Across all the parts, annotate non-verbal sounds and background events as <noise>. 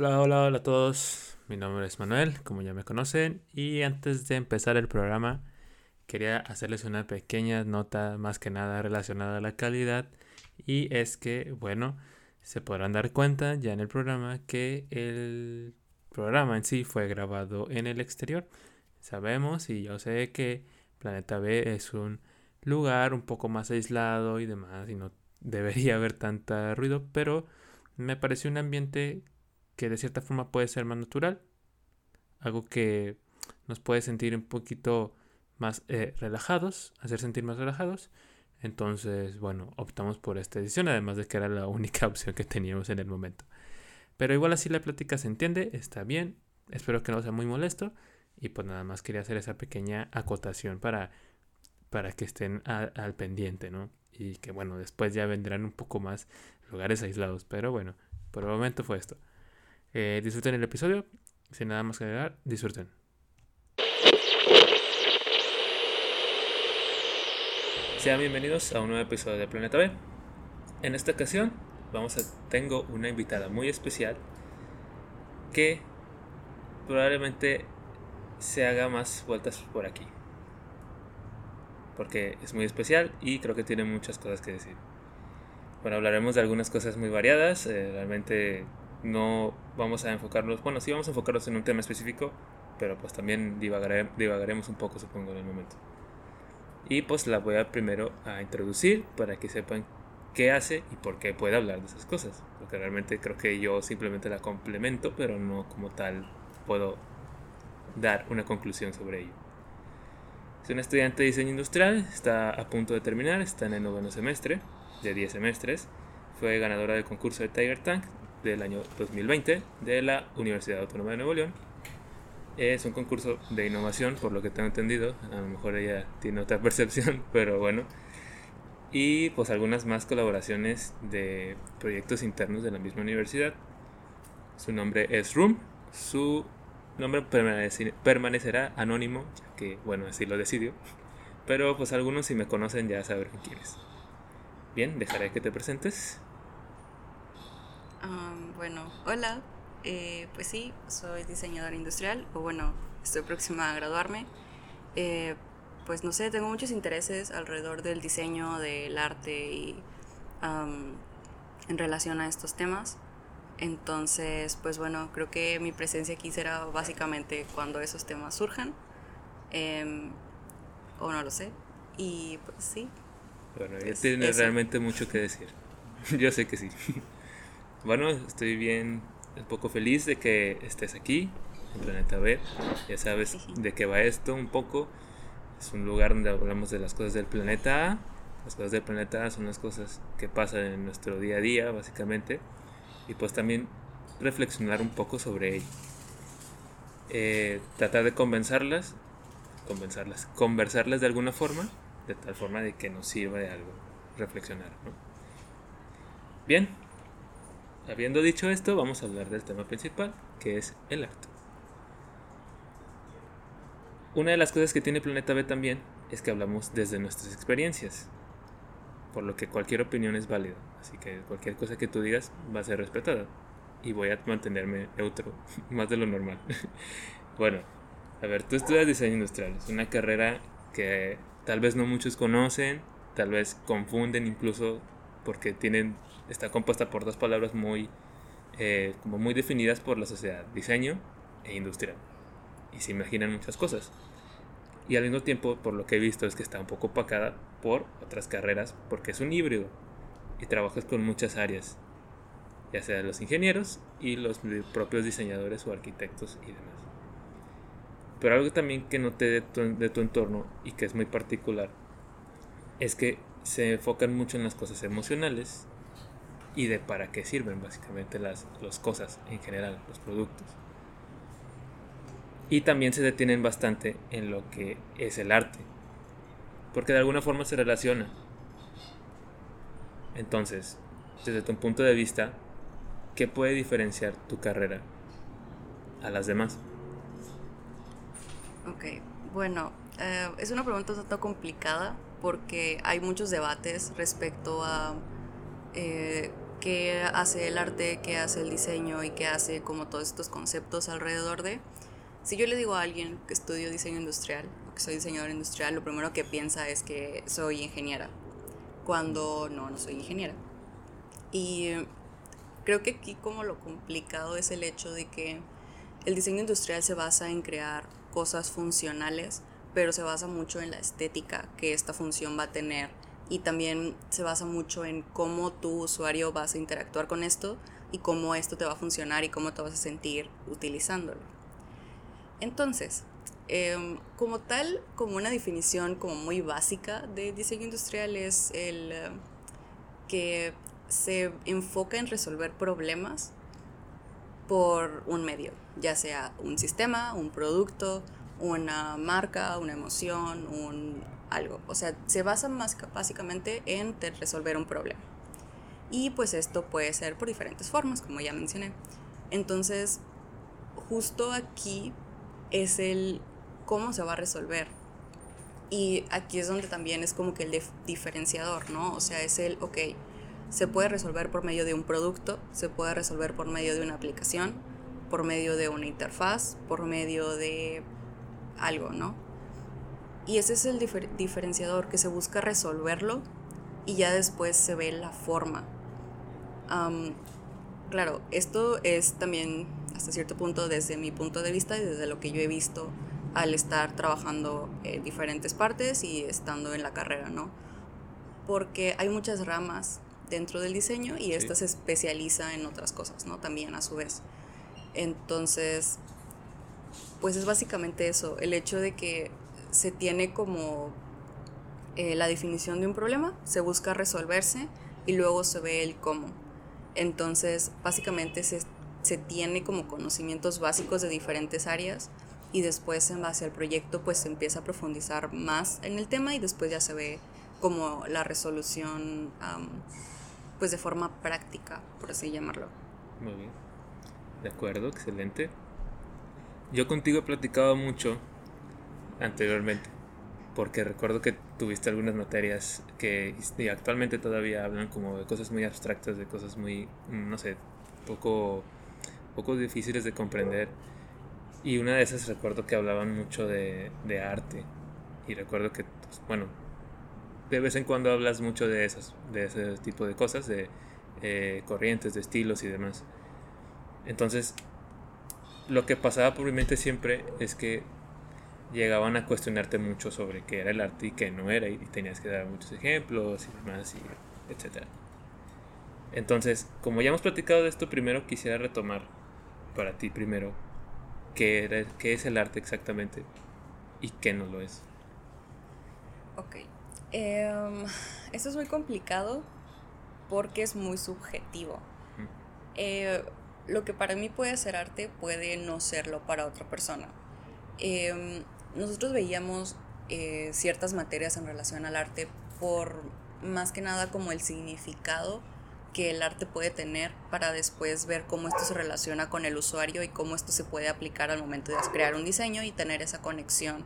Hola, hola, hola a todos. Mi nombre es Manuel, como ya me conocen, y antes de empezar el programa quería hacerles una pequeña nota más que nada relacionada a la calidad y es que, bueno, se podrán dar cuenta ya en el programa que el programa en sí fue grabado en el exterior. Sabemos y yo sé que Planeta B es un lugar un poco más aislado y demás y no debería haber tanta ruido, pero me pareció un ambiente que de cierta forma puede ser más natural, algo que nos puede sentir un poquito más eh, relajados, hacer sentir más relajados. Entonces, bueno, optamos por esta edición, además de que era la <laughs> única opción que teníamos en el momento. Pero igual así la plática se entiende, está bien, espero que no sea muy molesto y pues nada más quería hacer esa pequeña acotación para, para que estén al pendiente, ¿no? Y que bueno, después ya vendrán un poco más lugares aislados, pero bueno, por el momento fue esto. Eh, disfruten el episodio, sin nada más que agregar, disfruten. Sean bienvenidos a un nuevo episodio de Planeta B. En esta ocasión vamos a, tengo una invitada muy especial que probablemente se haga más vueltas por aquí. Porque es muy especial y creo que tiene muchas cosas que decir. Bueno, hablaremos de algunas cosas muy variadas. Eh, realmente no vamos a enfocarnos, bueno, sí vamos a enfocarnos en un tema específico, pero pues también divagaremos un poco, supongo, en el momento. Y pues la voy a primero a introducir para que sepan qué hace y por qué puede hablar de esas cosas. Porque realmente creo que yo simplemente la complemento, pero no como tal puedo dar una conclusión sobre ello. Es una estudiante de diseño industrial, está a punto de terminar, está en el noveno semestre de 10 semestres. Fue ganadora del concurso de Tiger Tank del año 2020 de la Universidad Autónoma de Nuevo León es un concurso de innovación, por lo que tengo entendido. A lo mejor ella tiene otra <laughs> percepción, pero bueno. Y pues algunas más colaboraciones de proyectos internos de la misma universidad. Su nombre es Room. Su nombre permanecerá anónimo, ya que, bueno, así lo decidió. Pero pues algunos si me conocen ya saben quién es. Bien, dejaré que te presentes. Bueno, hola, eh, pues sí, soy diseñadora industrial, o bueno, estoy próxima a graduarme. Eh, pues no sé, tengo muchos intereses alrededor del diseño, del arte y en relación a estos temas. Entonces, pues bueno, creo que mi presencia aquí será básicamente cuando esos temas surjan. Em, o no lo sé. Y pues sí. Bueno, ya pues, tienes realmente mucho que decir. <laughs> Yo sé que sí. <laughs> bueno, estoy bien un poco feliz de que estés aquí, en Planeta B. Ya sabes de qué va esto un poco. Es un lugar donde hablamos de las cosas del planeta A. Las cosas del planeta A son las cosas que pasan en nuestro día a día, básicamente. Y pues también reflexionar un poco sobre ello. Eh, tratar de convencerlas, convencerlas, conversarlas de alguna forma, de tal forma de que nos sirva de algo reflexionar. Bien, Habiendo dicho esto, vamos a hablar del tema principal, que es el arte. Una de las cosas que tiene Planeta B también es que hablamos desde nuestras experiencias, por lo que cualquier opinión es válida, así que cualquier cosa que tú digas va a ser respetada y voy a mantenerme neutro, <laughs> más de lo normal. <laughs> bueno, a ver, tú estudias diseño industrial, es una carrera que tal vez no muchos conocen, tal vez confunden incluso porque tienen está compuesta por dos palabras muy, eh, como muy definidas por la sociedad, diseño e industrial. Y se imaginan muchas cosas. Y al mismo tiempo, por lo que he visto, es que está un poco opacada por otras carreras, porque es un híbrido y trabajas con muchas áreas, ya sea los ingenieros y los propios diseñadores o arquitectos y demás. Pero algo también que noté de tu, de tu entorno y que es muy particular es que se enfocan mucho en las cosas emocionales y de para qué sirven básicamente las, cosas en general, los productos. Y también se detienen bastante en lo que es el arte, porque de alguna forma se relaciona. Entonces, desde tu punto de vista, ¿qué puede diferenciar tu carrera a las demás? Ok, bueno, eh, es una pregunta un tanto complicada porque hay muchos debates respecto a eh, qué hace el arte, qué hace el diseño y qué hace como todos estos conceptos alrededor de. Si yo le digo a alguien que estudio diseño industrial o que soy diseñador industrial, lo primero que piensa es que soy ingeniera, cuando no, no soy ingeniera. Y creo que aquí como lo complicado es el hecho de que el diseño industrial se basa en crear cosas funcionales, pero se basa mucho en la estética que esta función va a tener y también se basa mucho en cómo tu usuario vas a interactuar con esto y cómo esto te va a funcionar y cómo te vas a sentir utilizándolo. Entonces, em, como tal, como una definición como muy básica de diseño industrial es el eh, que se enfoca en resolver problemas por un medio, ya sea un sistema, un producto, una marca, una emoción, un algo. O sea, se basa más básicamente en resolver un problema. Y pues esto puede ser por diferentes formas, como ya mencioné. Entonces, justo aquí es el cómo se va a resolver. Y aquí es donde también es como que el diferenciador, ¿no? O sea, es el, ok, se puede resolver por medio de un producto, se puede resolver por medio de una aplicación, por medio de una interfaz, por medio de algo, ¿no? Y ese es el diferenciador, que se busca resolverlo y ya después se ve la forma. claro, esto es también hasta cierto punto desde mi punto de vista y desde lo que yo he visto al estar trabajando en diferentes partes y estando en la carrera, ¿no? Porque hay muchas ramas dentro del diseño y esta se especializa en otras cosas, ¿no? También a su vez. Entonces, pues es básicamente eso, el hecho de que se tiene como eh, la definición de un problema, se busca resolverse y luego se ve el cómo. Entonces, básicamente se, se tiene como conocimientos básicos de diferentes áreas y después en base al proyecto pues se empieza a profundizar más en el tema y después ya se ve como la resolución pues de forma práctica, por así llamarlo. Muy bien. De acuerdo, excelente. Yo contigo he platicado mucho anteriormente, porque recuerdo que tuviste algunas materias que actualmente todavía hablan como de cosas muy abstractas, de cosas muy, no sé, poco, poco difíciles de comprender. Y una de esas recuerdo que hablaban mucho de, de arte. Y recuerdo que, pues, bueno, de vez en cuando hablas mucho de, esas, de ese tipo de cosas, de eh, corrientes, de estilos y demás. Entonces, lo que pasaba por mi mente siempre es que llegaban a cuestionarte mucho sobre qué era el arte y qué no era, y tenías que dar muchos ejemplos y demás, y etc. Entonces, como ya hemos platicado de esto, primero quisiera retomar para ti primero qué, qué es el arte exactamente y qué no lo es. Ok. Eh, esto es muy complicado porque es muy subjetivo. Eh, lo que para mí puede ser arte puede no serlo para otra persona. Eh, nosotros veíamos eh, ciertas materias en relación al arte por más que nada como el significado que el arte puede tener para después ver cómo esto se relaciona con el usuario y cómo esto se puede aplicar al momento de crear un diseño y tener esa conexión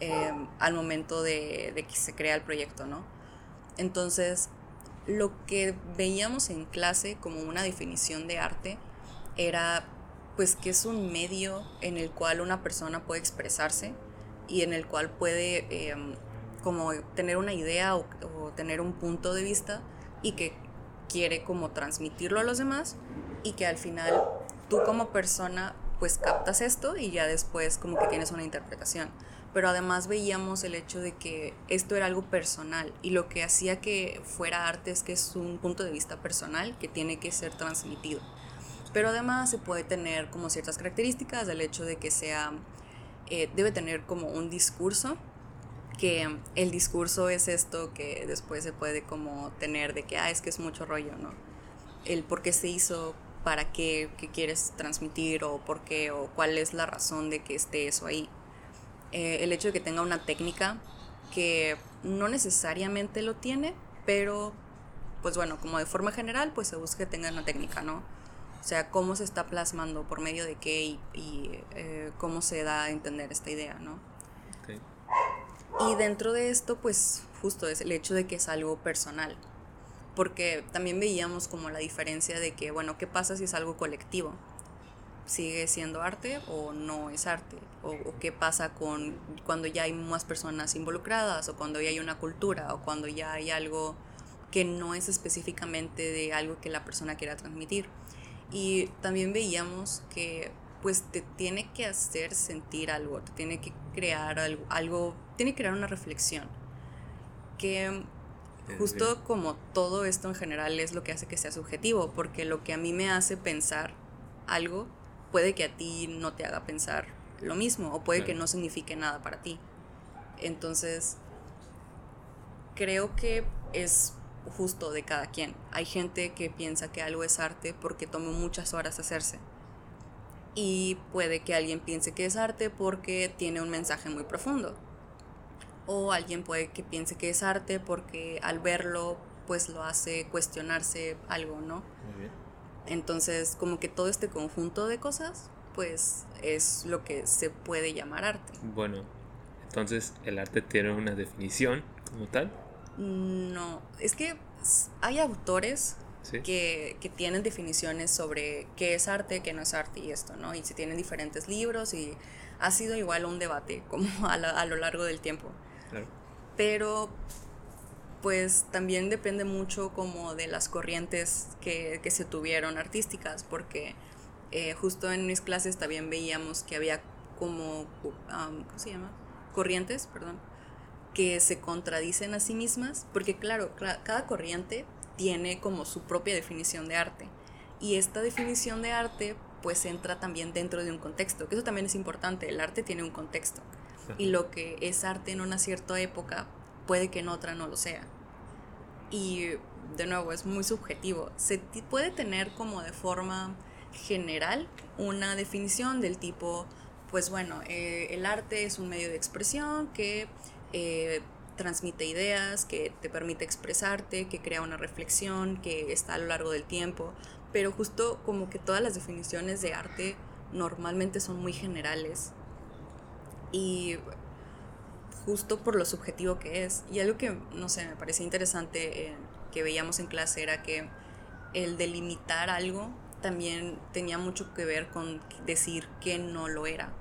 em, al momento de, de, que se crea el proyecto, ¿no? Entonces, lo que veíamos en clase como una definición de arte era pues que es un medio en el cual una persona puede expresarse y en el cual puede em, como tener una idea o, tener un punto de vista y que quiere como transmitirlo a los demás y que al final tú como persona pues captas esto y ya después como que tienes una interpretación. Pero además veíamos el hecho de que esto era algo personal y lo que hacía que fuera arte es que es un punto de vista personal que tiene que ser transmitido. Pero además se puede tener como ciertas características del hecho de que sea, eh, debe tener como un discurso, que el discurso es esto que después se puede como tener de que, ah, es que es mucho rollo, ¿no? El por qué se hizo, para qué, qué quieres transmitir o por qué o cuál es la razón de que esté eso ahí. Eh, el hecho de que tenga una técnica que no necesariamente lo tiene, pero pues bueno, como de forma general, pues se busca que tenga una técnica, ¿no? O sea, cómo se está plasmando, por medio de qué y, eh, cómo se da a entender esta idea, ¿no? Y dentro de esto, pues justo es el hecho de que es algo personal. porque también veíamos como la diferencia de que, bueno, ¿qué pasa si es algo colectivo? ¿Sigue siendo arte o no es arte? ¿O, qué pasa con cuando ya hay más personas involucradas o cuando ya hay una cultura o cuando ya hay algo que no es específicamente de algo que la persona quiera transmitir? Y también veíamos que pues te tiene que hacer sentir algo, te tiene que crear algo, algo tiene que crear una reflexión. Que justo como todo esto en general es lo que hace que sea subjetivo, porque lo que a mí me hace pensar algo puede que a ti no te haga pensar lo mismo o puede que no signifique nada para ti. Entonces, creo que es justo de cada quien. Hay gente que piensa que algo es arte porque tomó muchas horas hacerse. Y puede que alguien piense que es arte porque tiene un mensaje muy profundo. O alguien puede que piense que es arte porque al verlo pues lo hace cuestionarse algo, ¿no? Muy bien. Entonces, como que todo este conjunto de cosas, pues es lo que se puede llamar arte. Bueno, entonces el arte tiene una definición como tal. No, es que hay autores que, que, tienen definiciones sobre qué es arte, qué no es arte y esto, ¿no? Y se tienen diferentes libros y ha sido igual un debate <laughs> como a, a lo largo del tiempo. Claro. Pero pues también depende mucho como de las corrientes que, que se tuvieron artísticas, porque eh, justo en mis clases también veíamos que había como, ¿cómo se llama? Corrientes, perdón, que se contradicen a sí mismas, porque claro, cada corriente tiene como su propia definición de arte. Y esta definición de arte pues entra también dentro de un contexto, que eso también es importante, el arte tiene un contexto. Y lo que es arte en una cierta época puede que en otra no lo sea. Y de nuevo, es muy subjetivo. Se puede tener como de forma general una definición del tipo, pues bueno, eh, el arte es un medio de expresión que eh, transmite ideas, que te permite expresarte, que crea una reflexión, que está a lo largo del tiempo, pero justo como que todas las definiciones de arte normalmente son muy generales y justo por lo subjetivo que es. Y algo que, no sé, me parecía interesante eh, que veíamos en clase era que el delimitar algo también tenía mucho que ver con decir que no lo era.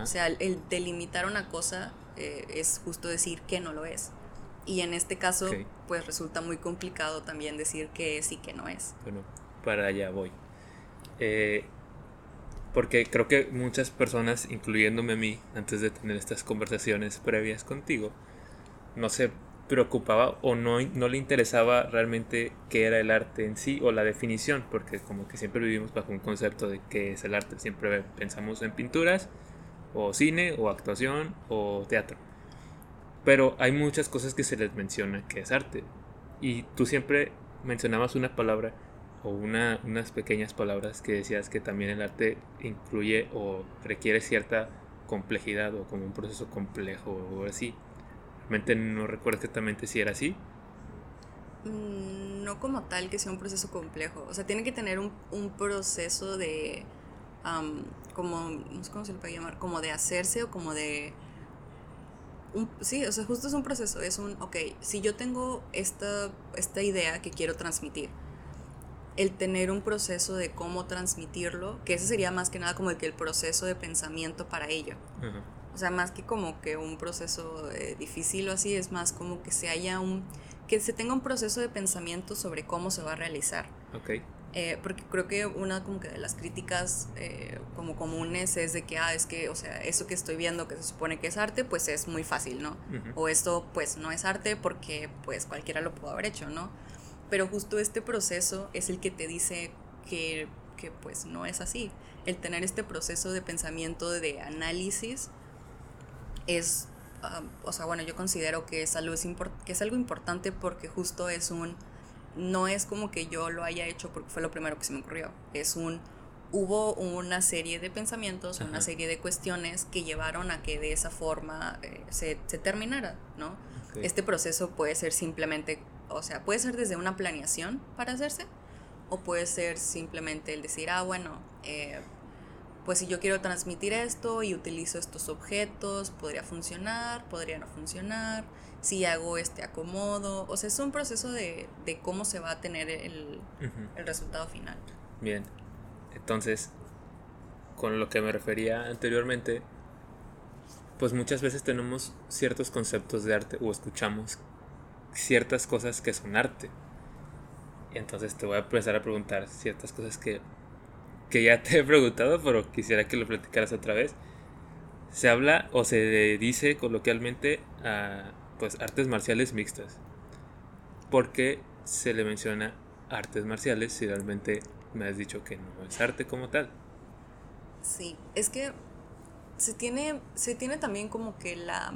O sea, el, delimitar una cosa eh, es justo decir que no lo es. Y en este caso, pues resulta muy complicado también decir que es y que no es. Bueno, para allá voy. Eh, porque creo que muchas personas, incluyéndome a mí, antes de tener estas conversaciones previas contigo, no se preocupaba o no, no le interesaba realmente qué era el arte en sí o la definición, porque como que siempre vivimos bajo un concepto de qué es el arte. Siempre pensamos en pinturas, o cine, o actuación, o teatro. Pero hay muchas cosas que se les menciona que es arte. Y tú siempre mencionabas una palabra o una, unas pequeñas palabras que decías que también el arte incluye o requiere cierta complejidad o como un proceso complejo o así. Realmente no recuerdo exactamente si era así. Mm, no como tal que sea un proceso complejo. O sea, tiene que tener un, un proceso de... como, no sé cómo se le puede llamar, como de hacerse o como de... Un, sí, o sea, justo es un proceso, es un, ok, si yo tengo esta, esta idea que quiero transmitir, el tener un proceso de cómo transmitirlo, que ese sería más que nada como el que el proceso de pensamiento para ello. O sea, más que como que un proceso eh, difícil o así, es más como que se haya un, que se tenga un proceso de pensamiento sobre cómo se va a realizar. Okay. Eh, porque creo que una como que de las críticas eh, como comunes es de que, ah, es que, o sea, eso que estoy viendo que se supone que es arte, pues es muy fácil, ¿no? O esto pues no es arte porque pues cualquiera lo pudo haber hecho, ¿no? Pero justo este proceso es el que te dice que, que pues no es así. El tener este proceso de pensamiento, de análisis, es, o sea, bueno, yo considero que es, algo, que es algo importante porque justo es un, no es como que yo lo haya hecho porque fue lo primero que se me ocurrió, es un, hubo una serie de pensamientos, una serie de cuestiones que llevaron a que de esa forma eh, se, se, terminara, ¿no? Este proceso puede ser simplemente o sea, puede ser desde una planeación para hacerse o puede ser simplemente el decir, ah, bueno, eh, pues si yo quiero transmitir esto y utilizo estos objetos, podría funcionar, podría no funcionar, si hago este acomodo, o sea, es un proceso de, de cómo se va a tener el, el resultado final. Bien, entonces, con lo que me refería anteriormente, pues muchas veces tenemos ciertos conceptos de arte o escuchamos ciertas cosas que son arte. Y entonces te voy a empezar a preguntar ciertas cosas que, que ya te he preguntado, pero quisiera que lo platicaras otra vez. Se habla o se dice coloquialmente a pues artes marciales mixtas. porque se le menciona artes marciales si realmente me has dicho que no es arte como tal? Sí, es que se tiene, se tiene también como que la,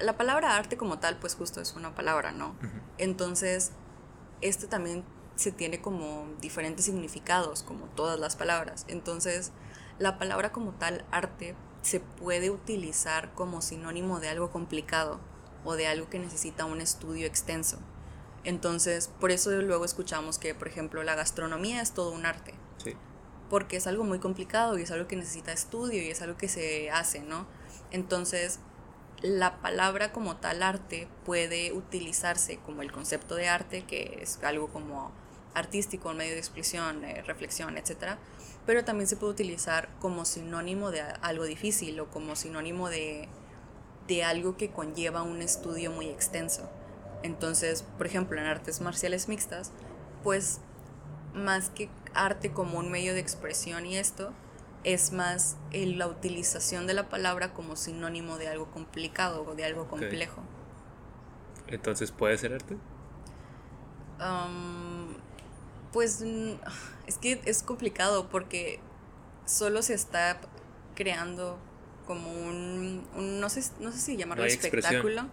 la palabra arte como tal, pues justo es una palabra, ¿no? Entonces, este también se tiene como diferentes significados, como todas las palabras. Entonces, la palabra como tal, arte, se puede utilizar como sinónimo de algo complicado o de algo que necesita un estudio extenso. Entonces, por eso luego escuchamos que, por ejemplo, la gastronomía es todo un arte. Sí. Porque es algo muy complicado y es algo que necesita estudio y es algo que se hace, ¿no? Entonces, la palabra como tal arte puede utilizarse como el concepto de arte, que es algo como artístico, un medio de expresión, eh, reflexión, etc. Pero también se puede utilizar como sinónimo de algo difícil o como sinónimo de, de algo que conlleva un estudio muy extenso. Entonces, por ejemplo, en artes marciales mixtas, pues más que arte como un medio de expresión y esto, es más la utilización de la palabra como sinónimo de algo complicado o de algo complejo. Entonces, ¿puede ser arte? pues es que es complicado porque solo se está creando como un, no, sé, no sé si llamarlo espectáculo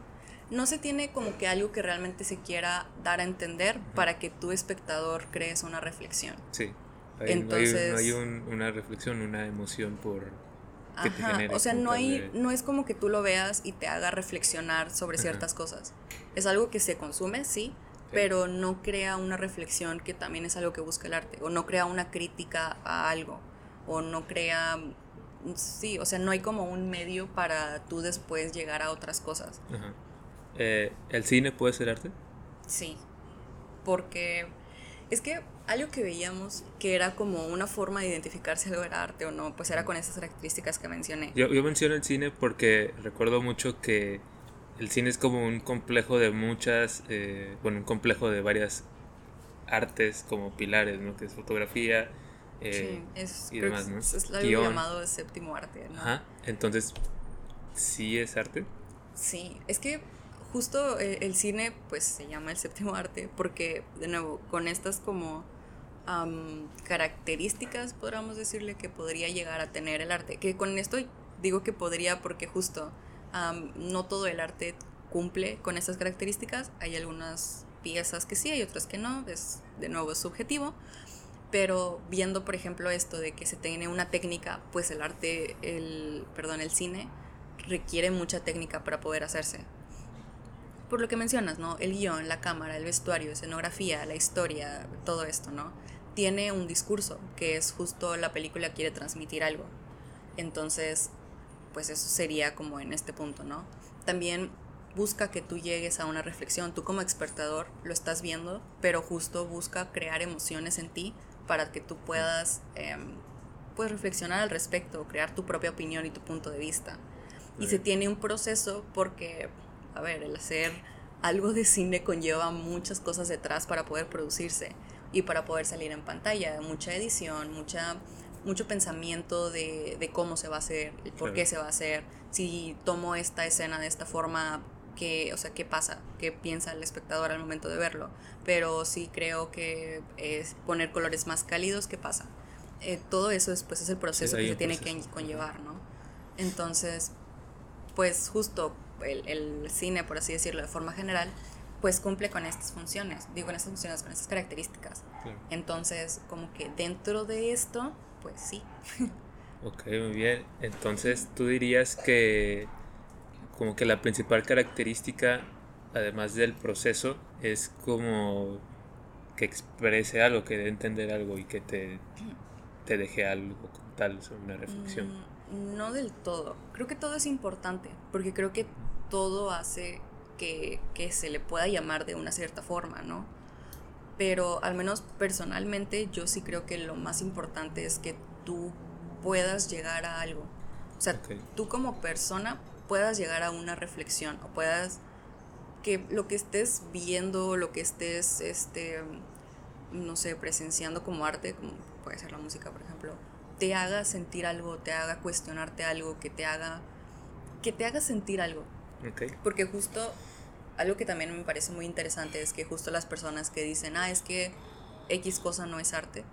no se tiene como que algo que realmente se quiera dar a entender para que tu espectador crees una reflexión. Sí. Entonces, no hay, una reflexión, una emoción por que te genere O sea, no hay, no es como que tú lo veas y te haga reflexionar sobre ciertas cosas. Es algo que se consume, sí, pero no crea una reflexión que también es algo que busca el arte, o no crea una crítica a algo, o no crea sí, o sea, no hay como un medio para tú después llegar a otras cosas. Ajá. Eh, ¿el cine puede ser arte? Sí, porque es que algo que veíamos que era como una forma de identificar si algo era arte o no, pues era con esas características que mencioné. Yo, yo menciono el cine porque recuerdo mucho que el cine es como un complejo de muchas, eh, bueno, un complejo de varias artes como pilares, ¿no? Que es fotografía eh, sí, es, y demás, ¿no? Es algo llamado séptimo arte, ¿no? Ajá, entonces, ¿sí es arte? Sí, es que justo eh, el cine pues se llama el séptimo arte porque de nuevo con estas como características podríamos decirle que podría llegar a tener el arte que con esto digo que podría porque justo no todo el arte cumple con estas características hay algunas piezas que sí hay otras que no es de nuevo es subjetivo pero viendo por ejemplo esto de que se tiene una técnica pues el arte el perdón el cine requiere mucha técnica para poder hacerse por lo que mencionas, ¿no? El guion, la cámara, el vestuario, escenografía, la historia, todo esto, ¿no? Tiene un discurso, que es justo la película quiere transmitir algo. Entonces, pues eso sería como en este punto, ¿no? También busca que tú llegues a una reflexión. Tú como espectador lo estás viendo, pero justo busca crear emociones en ti para que tú puedas pues reflexionar al respecto, crear tu propia opinión y tu punto de vista. Y se tiene un proceso porque a ver, el hacer algo de cine conlleva muchas cosas detrás para poder producirse y para poder salir en pantalla, mucha edición, mucha, mucho pensamiento de, de cómo se va a hacer, por qué se va a hacer, si tomo esta escena de esta forma, qué, o sea, qué pasa, qué piensa el espectador al momento de verlo, pero sí creo que es poner colores más cálidos, ¿qué pasa? Eh, todo eso después es el proceso que se tiene que conllevar, ¿no? Entonces, pues justo el, cine, por así decirlo, de forma general, pues cumple con estas funciones, digo, en estas funciones, con estas características. Entonces, como que dentro de esto, pues sí. <laughs> ok, muy bien. Entonces, tú dirías que como que la principal característica, además del proceso, es como que exprese algo, que dé entender algo y que te te deje algo como tal, una reflexión. Mm, no del todo. Creo que todo es importante, porque creo que todo hace que, que se le pueda llamar de una cierta forma, ¿no? Pero al menos personalmente yo sí creo que lo más importante es que tú puedas llegar a algo. O sea, tú como persona puedas llegar a una reflexión o puedas que lo que estés viendo, lo que estés, este, no sé, presenciando como arte, como puede ser la música, por ejemplo, te haga sentir algo, te haga cuestionarte algo, que te haga, que te haga sentir algo. Porque justo algo que también me parece muy interesante es que justo las personas que dicen, ah, es que X cosa no es arte,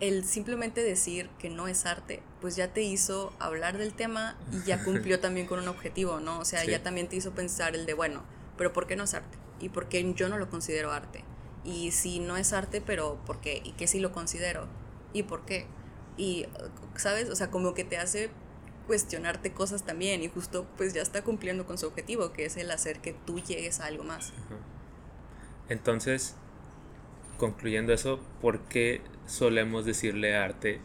el simplemente decir que no es arte, pues ya te hizo hablar del tema y ya cumplió <laughs> también con un objetivo, ¿no? O sea, ya también te hizo pensar el de, bueno, pero ¿por qué no es arte? ¿Y por qué yo no lo considero arte? Y si no es arte, pero ¿por qué? ¿Y qué si lo considero? ¿Y por qué? Y, ¿sabes? O sea, como que te hace cuestionarte cosas también y justo pues ya está cumpliendo con su objetivo, que es el hacer que tú llegues a algo más. Entonces, concluyendo eso, ¿por qué solemos decirle arte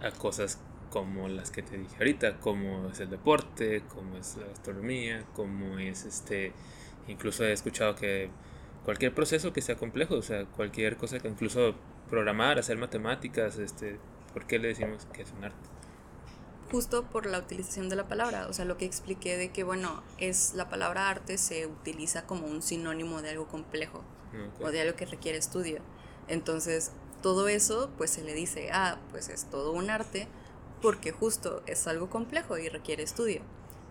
a cosas como las que te dije ahorita, como es el deporte, como es la gastronomía, como es este, incluso he escuchado que cualquier proceso que sea complejo, o sea, cualquier cosa que incluso programar, hacer matemáticas, este, ¿por qué le decimos que es un arte? Justo por la utilización de la palabra, o sea, lo que expliqué de que, bueno, es la palabra arte se utiliza como un sinónimo de algo complejo o de algo que requiere estudio. Entonces, todo eso, pues se le dice, ah, pues es todo un arte, porque justo es algo complejo y requiere estudio.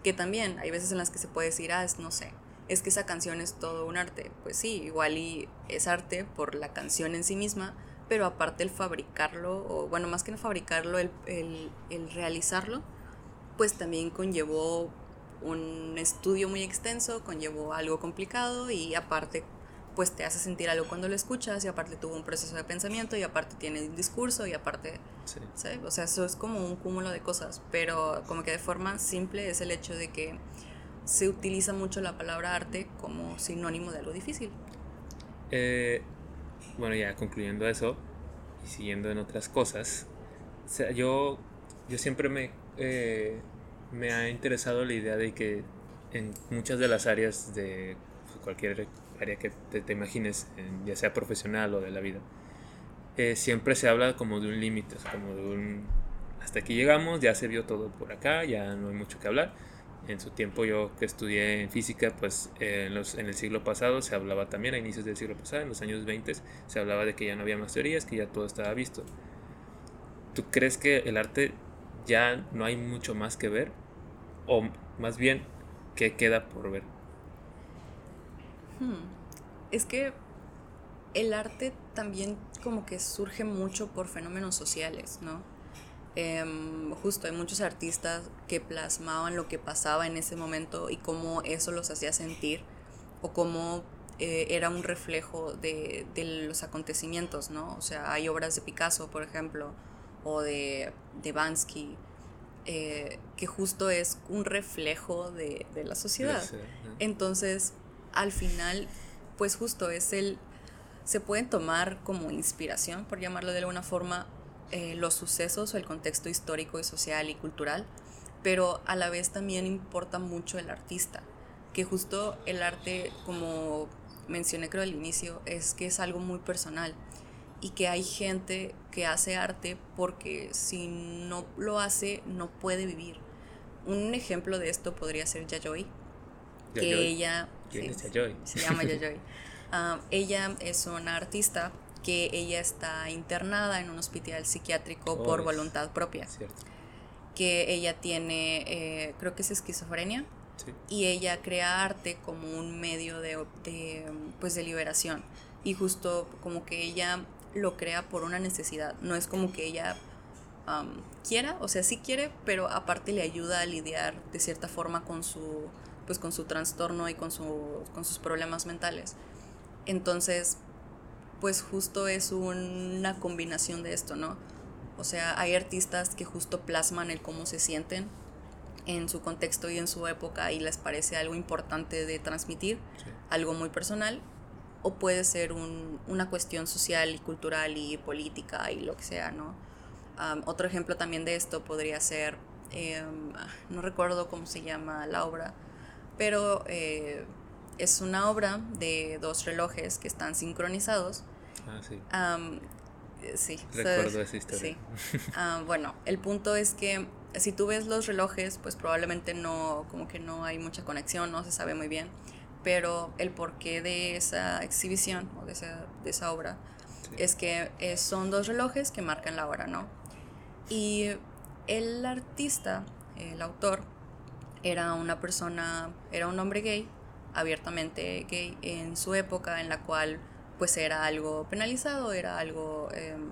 Que también hay veces en las que se puede decir, ah, es, no sé, es que esa canción es todo un arte. Pues sí, igual y es arte por la canción en sí misma, pero aparte el fabricarlo, o bueno, más que no fabricarlo, el, el, el realizarlo, pues también conllevó un estudio muy extenso, conllevó algo complicado y aparte pues te hace sentir algo cuando lo escuchas y aparte tuvo un proceso de pensamiento y aparte tiene un discurso y aparte, sí. O sea, eso es como un cúmulo de cosas, pero como que de forma simple es el hecho de que se utiliza mucho la palabra arte como sinónimo de algo difícil. Eh, bueno, ya concluyendo eso y siguiendo en otras cosas, o sea, yo, yo siempre me, eh, me ha interesado la idea de que en muchas de las áreas de cualquier área que te, imagines, ya sea profesional o de la vida, eh, siempre se habla como de un límite, como de un... Hasta aquí llegamos, ya se vio todo por acá, ya no hay mucho que hablar. En su tiempo yo que estudié en física, pues eh, en, los, en el siglo pasado se hablaba también, a inicios del siglo pasado, en los años 20, se hablaba de que ya no había más teorías, que ya todo estaba visto. ¿Tú crees que el arte ya no hay mucho más que ver? O más bien, ¿qué queda por ver? Hmm. Es que el arte también como que surge mucho por fenómenos sociales, ¿no? Em, justo hay muchos artistas que plasmaban lo que pasaba en ese momento y cómo eso los hacía sentir o cómo eh, era un reflejo de, los acontecimientos, ¿no? O sea, hay obras de Picasso, por ejemplo, o de, de Bansky, eh, que justo es un reflejo de, de la sociedad. Entonces, al final, pues justo es el, se pueden tomar como inspiración, por llamarlo de alguna forma, eh, los sucesos o el contexto histórico y social y cultural, pero a la vez también importa mucho el artista, que justo el arte, como mencioné creo al inicio, es que es algo muy personal y que hay gente que hace arte porque si no lo hace no puede vivir. Un ejemplo de esto podría ser Yayoi, que ella se llama Yayoi. <laughs> Ah, ella es una artista que ella está internada en un hospital psiquiátrico por voluntad propia. Que ella tiene, eh, creo que es esquizofrenia. Y ella crea arte como un medio de, pues de liberación. Y justo como que ella lo crea por una necesidad. No es como que ella quiera, o sea, sí quiere, pero aparte le ayuda a lidiar de cierta forma con su pues con su trastorno y con, su, con sus problemas mentales. Entonces, pues justo es una combinación de esto, ¿no? O sea, hay artistas que justo plasman el cómo se sienten en su contexto y en su época y les parece algo importante de transmitir, algo muy personal, o puede ser un, una cuestión social y cultural y política y lo que sea, ¿no? otro ejemplo también de esto podría ser, em, no recuerdo cómo se llama la obra, pero eh, es una obra de dos relojes que están sincronizados. Ah, sí. sí. Recuerdo esa historia. Sí. bueno, el punto es que si tú ves los relojes, pues probablemente no, como que no hay mucha conexión, no se sabe muy bien, pero el porqué de esa exhibición o de esa, de esa obra es que eh, son dos relojes que marcan la hora, ¿no? Y el artista, el autor, era una persona, era un hombre gay, abiertamente gay, en su época en la cual pues era algo penalizado, era algo... Em,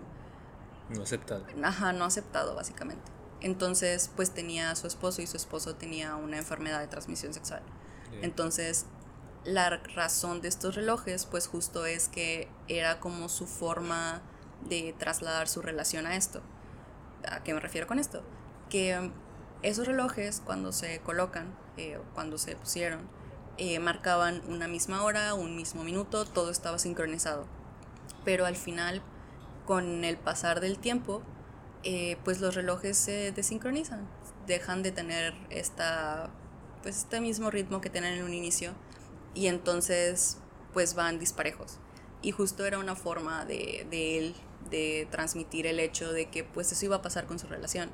no aceptado. Ajá, no aceptado básicamente. Entonces pues tenía a su esposo y su esposo tenía una enfermedad de transmisión sexual. Entonces la razón de estos relojes pues justo es que era como su forma de trasladar su relación a esto. ¿A qué me refiero con esto? Que esos relojes cuando se colocan, eh, cuando se pusieron, eh, marcaban una misma hora, un mismo minuto, todo estaba sincronizado. Pero al final, con el pasar del tiempo, eh, pues los relojes se desincronizan, dejan de tener esta, pues este mismo ritmo que tienen en un inicio y entonces pues van disparejos. Y justo era una forma de, de él de transmitir el hecho de que pues eso iba a pasar con su relación.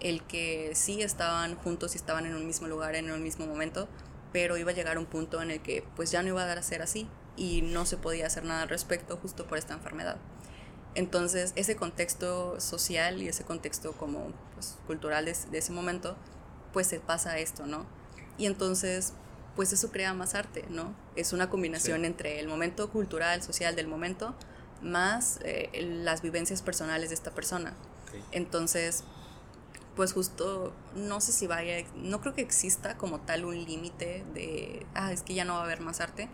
El que sí estaban juntos y estaban en un mismo lugar, en un mismo momento, pero iba a llegar un punto en el que pues ya no iba a dar a ser así y no se podía hacer nada al respecto justo por esta enfermedad. Entonces ese contexto social y ese contexto como pues, cultural de, de ese momento, pues se pasa esto, ¿no? Y entonces pues eso crea más arte, ¿no? Es una combinación entre el momento cultural, social del momento, más eh, las vivencias personales de esta persona. Entonces, pues justo, no sé si vaya, no creo que exista como tal un límite de, ah, es que ya no va a haber más arte,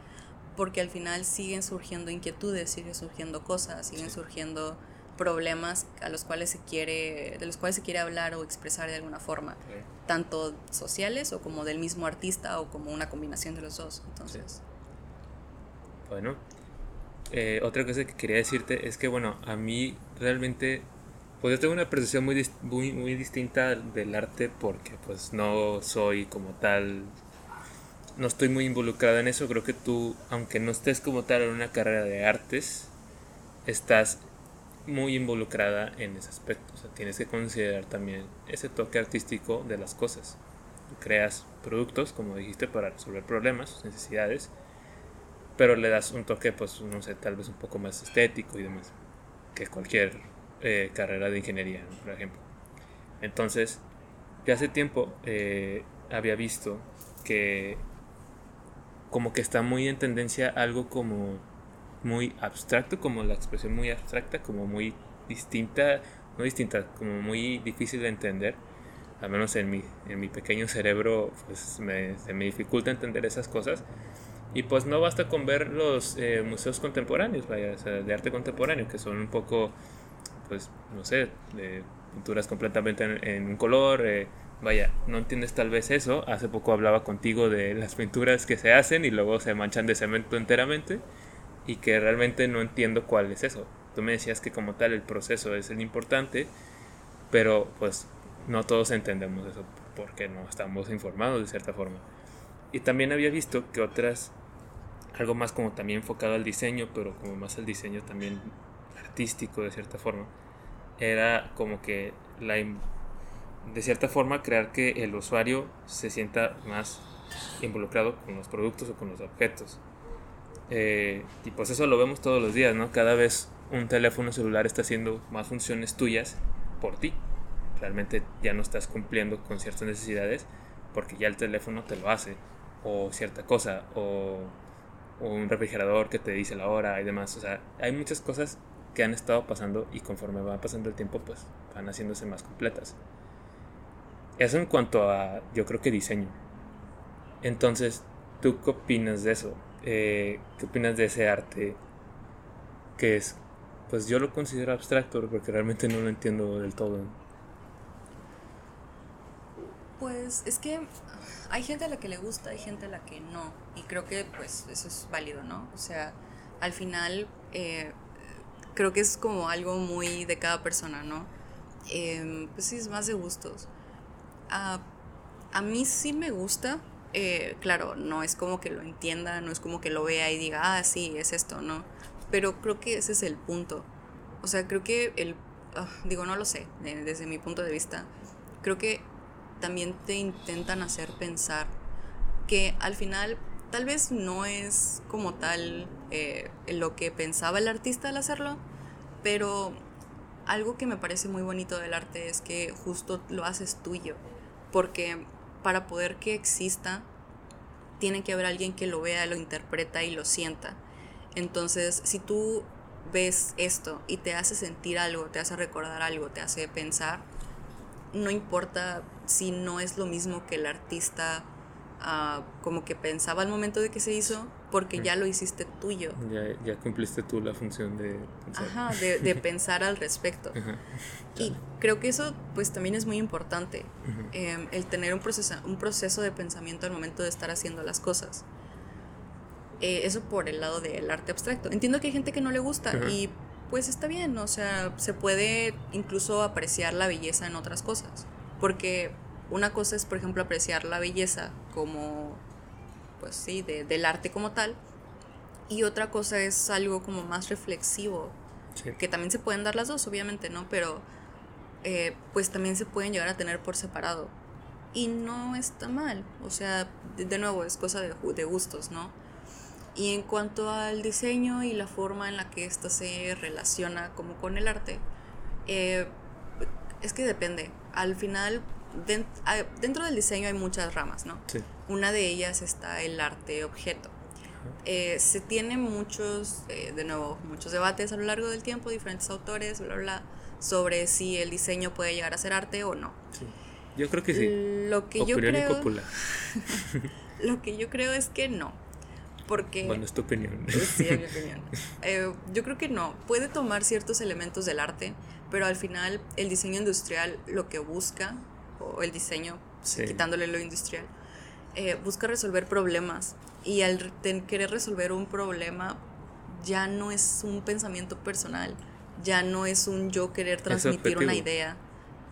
porque al final siguen surgiendo inquietudes, siguen surgiendo cosas, siguen surgiendo problemas a los cuales se quiere, de los cuales se quiere hablar o expresar de alguna forma, tanto sociales o como del mismo artista o como una combinación de los dos. Entonces. Bueno, eh, otra cosa que quería decirte es que, bueno, a mí realmente, pues yo tengo una percepción muy, muy, muy distinta del arte porque pues no soy como tal, no estoy muy involucrada en eso. Creo que tú, aunque no estés como tal en una carrera de artes, estás muy involucrada en ese aspecto. O sea, tienes que considerar también ese toque artístico de las cosas. creas productos, como dijiste, para resolver problemas, necesidades, pero le das un toque, pues, no sé, tal vez un poco más estético y demás, que cualquier eh, carrera de ingeniería, por ejemplo. Entonces, ya hace tiempo eh, había visto que como que está muy en tendencia algo como muy abstracto, como la expresión muy abstracta, como muy distinta, no distinta, como muy difícil de entender. Al menos en mi, en mi pequeño cerebro pues me, se me dificulta entender esas cosas. Y pues no basta con ver los eh, museos contemporáneos, vaya, de arte contemporáneo, que son un poco, pues, no sé, de pinturas completamente en, un color. Eh, vaya, no entiendes tal vez eso. Hace poco hablaba contigo de las pinturas que se hacen y luego se manchan de cemento enteramente y que realmente no entiendo cuál es eso. Tú me decías que como tal el proceso es el importante, pero pues no todos entendemos eso porque no estamos informados de cierta forma. Y también había visto que otras, algo más como también enfocado al diseño, pero como más al diseño también artístico de cierta forma, era como que la, de cierta forma crear que el usuario se sienta más involucrado con los productos o con los objetos eh, y pues eso lo vemos todos los días, ¿no? Cada vez un teléfono celular está haciendo más funciones tuyas por ti. Realmente ya no estás cumpliendo con ciertas necesidades porque ya el teléfono te lo hace. O cierta cosa. O, un refrigerador que te dice la hora y demás. O sea, hay muchas cosas que han estado pasando y conforme va pasando el tiempo pues van haciéndose más completas. Eso en cuanto a, yo creo que diseño. Entonces, ¿tú qué opinas de eso? Eh, ¿Qué opinas de ese arte? Que es, pues yo lo considero abstracto porque realmente no lo entiendo del todo. Pues es que hay gente a la que le gusta, hay gente a la que no. Y creo que pues eso es válido, ¿no? O sea, al final eh, creo que es como algo muy de cada persona, ¿no? em, pues sí, es más de gustos. a mí sí me gusta, eh, claro, no es como que lo entienda, no es como que lo vea y diga, ah, sí, es esto, ¿no? Pero creo que ese es el punto. O sea, creo que el, ah, digo, no lo sé, desde mi punto de vista, creo que también te intentan hacer pensar que al final tal vez no es como tal eh, lo que pensaba el artista al hacerlo, pero algo que me parece muy bonito del arte es que justo lo haces tuyo, porque para poder que exista, tiene que haber alguien que lo vea, lo interpreta y lo sienta. Entonces, si tú ves esto y te hace sentir algo, te hace recordar algo, te hace pensar, no importa si no es lo mismo que el artista como que pensaba al momento de que se hizo, porque ya lo hiciste tuyo. Ya, ya cumpliste tú la función de pensar, Ajá, de, <laughs> de pensar al respecto. Y creo que eso pues también es muy importante, em, el tener un proceso, un proceso de pensamiento al momento de estar haciendo las cosas. Eh, eso por el lado del arte abstracto. Entiendo que hay gente que no le gusta y pues está bien, o sea, se puede incluso apreciar la belleza en otras cosas. Porque una cosa es, por ejemplo, apreciar la belleza como, pues sí, del arte como tal. Y otra cosa es algo como más reflexivo. Que también se pueden dar las dos, obviamente, ¿no? Pero eh, pues también se pueden llegar a tener por separado. Y no está mal. O sea, de, nuevo, es cosa de, de gustos, ¿no? Y en cuanto al diseño y la forma en la que ésta se relaciona como con el arte, eh, es que depende. Al final, dentro del diseño hay muchas ramas, ¿no? Sí. Una de ellas está el arte objeto. Eh, se tienen muchos, eh, de nuevo, muchos debates a lo largo del tiempo, diferentes autores, bla, bla, sobre si el diseño puede llegar a ser arte o no. Sí. Yo creo que sí. Lo que yo creo, <laughs> lo que yo creo es que no. Porque, bueno, es tu opinión. Sí, es mi opinión. <laughs> Eh, yo creo que no. Puede tomar ciertos elementos del arte, pero al final el diseño industrial lo que busca, o el diseño, quitándole lo industrial, eh, busca resolver problemas. Y al querer resolver un problema, ya no es un pensamiento personal, ya no es un yo querer transmitir una idea.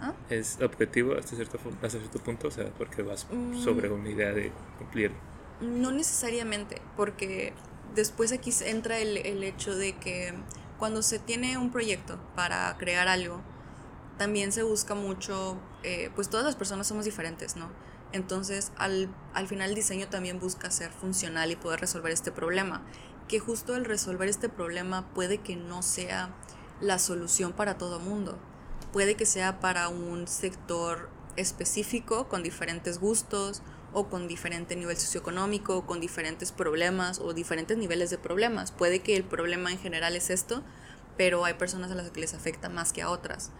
¿Ah? Es objetivo hasta cierto, hasta cierto punto, o sea, porque vas mm. sobre una idea de cumplir no necesariamente, porque después aquí entra el, hecho de que cuando se tiene un proyecto para crear algo, también se busca mucho, eh, pues todas las personas somos diferentes, ¿no? Entonces, al, al final el diseño también busca ser funcional y poder resolver este problema, que justo el resolver este problema puede que no sea la solución para todo mundo, puede que sea para un sector específico con diferentes gustos o con diferente nivel socioeconómico, o con diferentes problemas o diferentes niveles de problemas. Puede que el problema en general es esto, pero hay personas a las que les afecta más que a otras.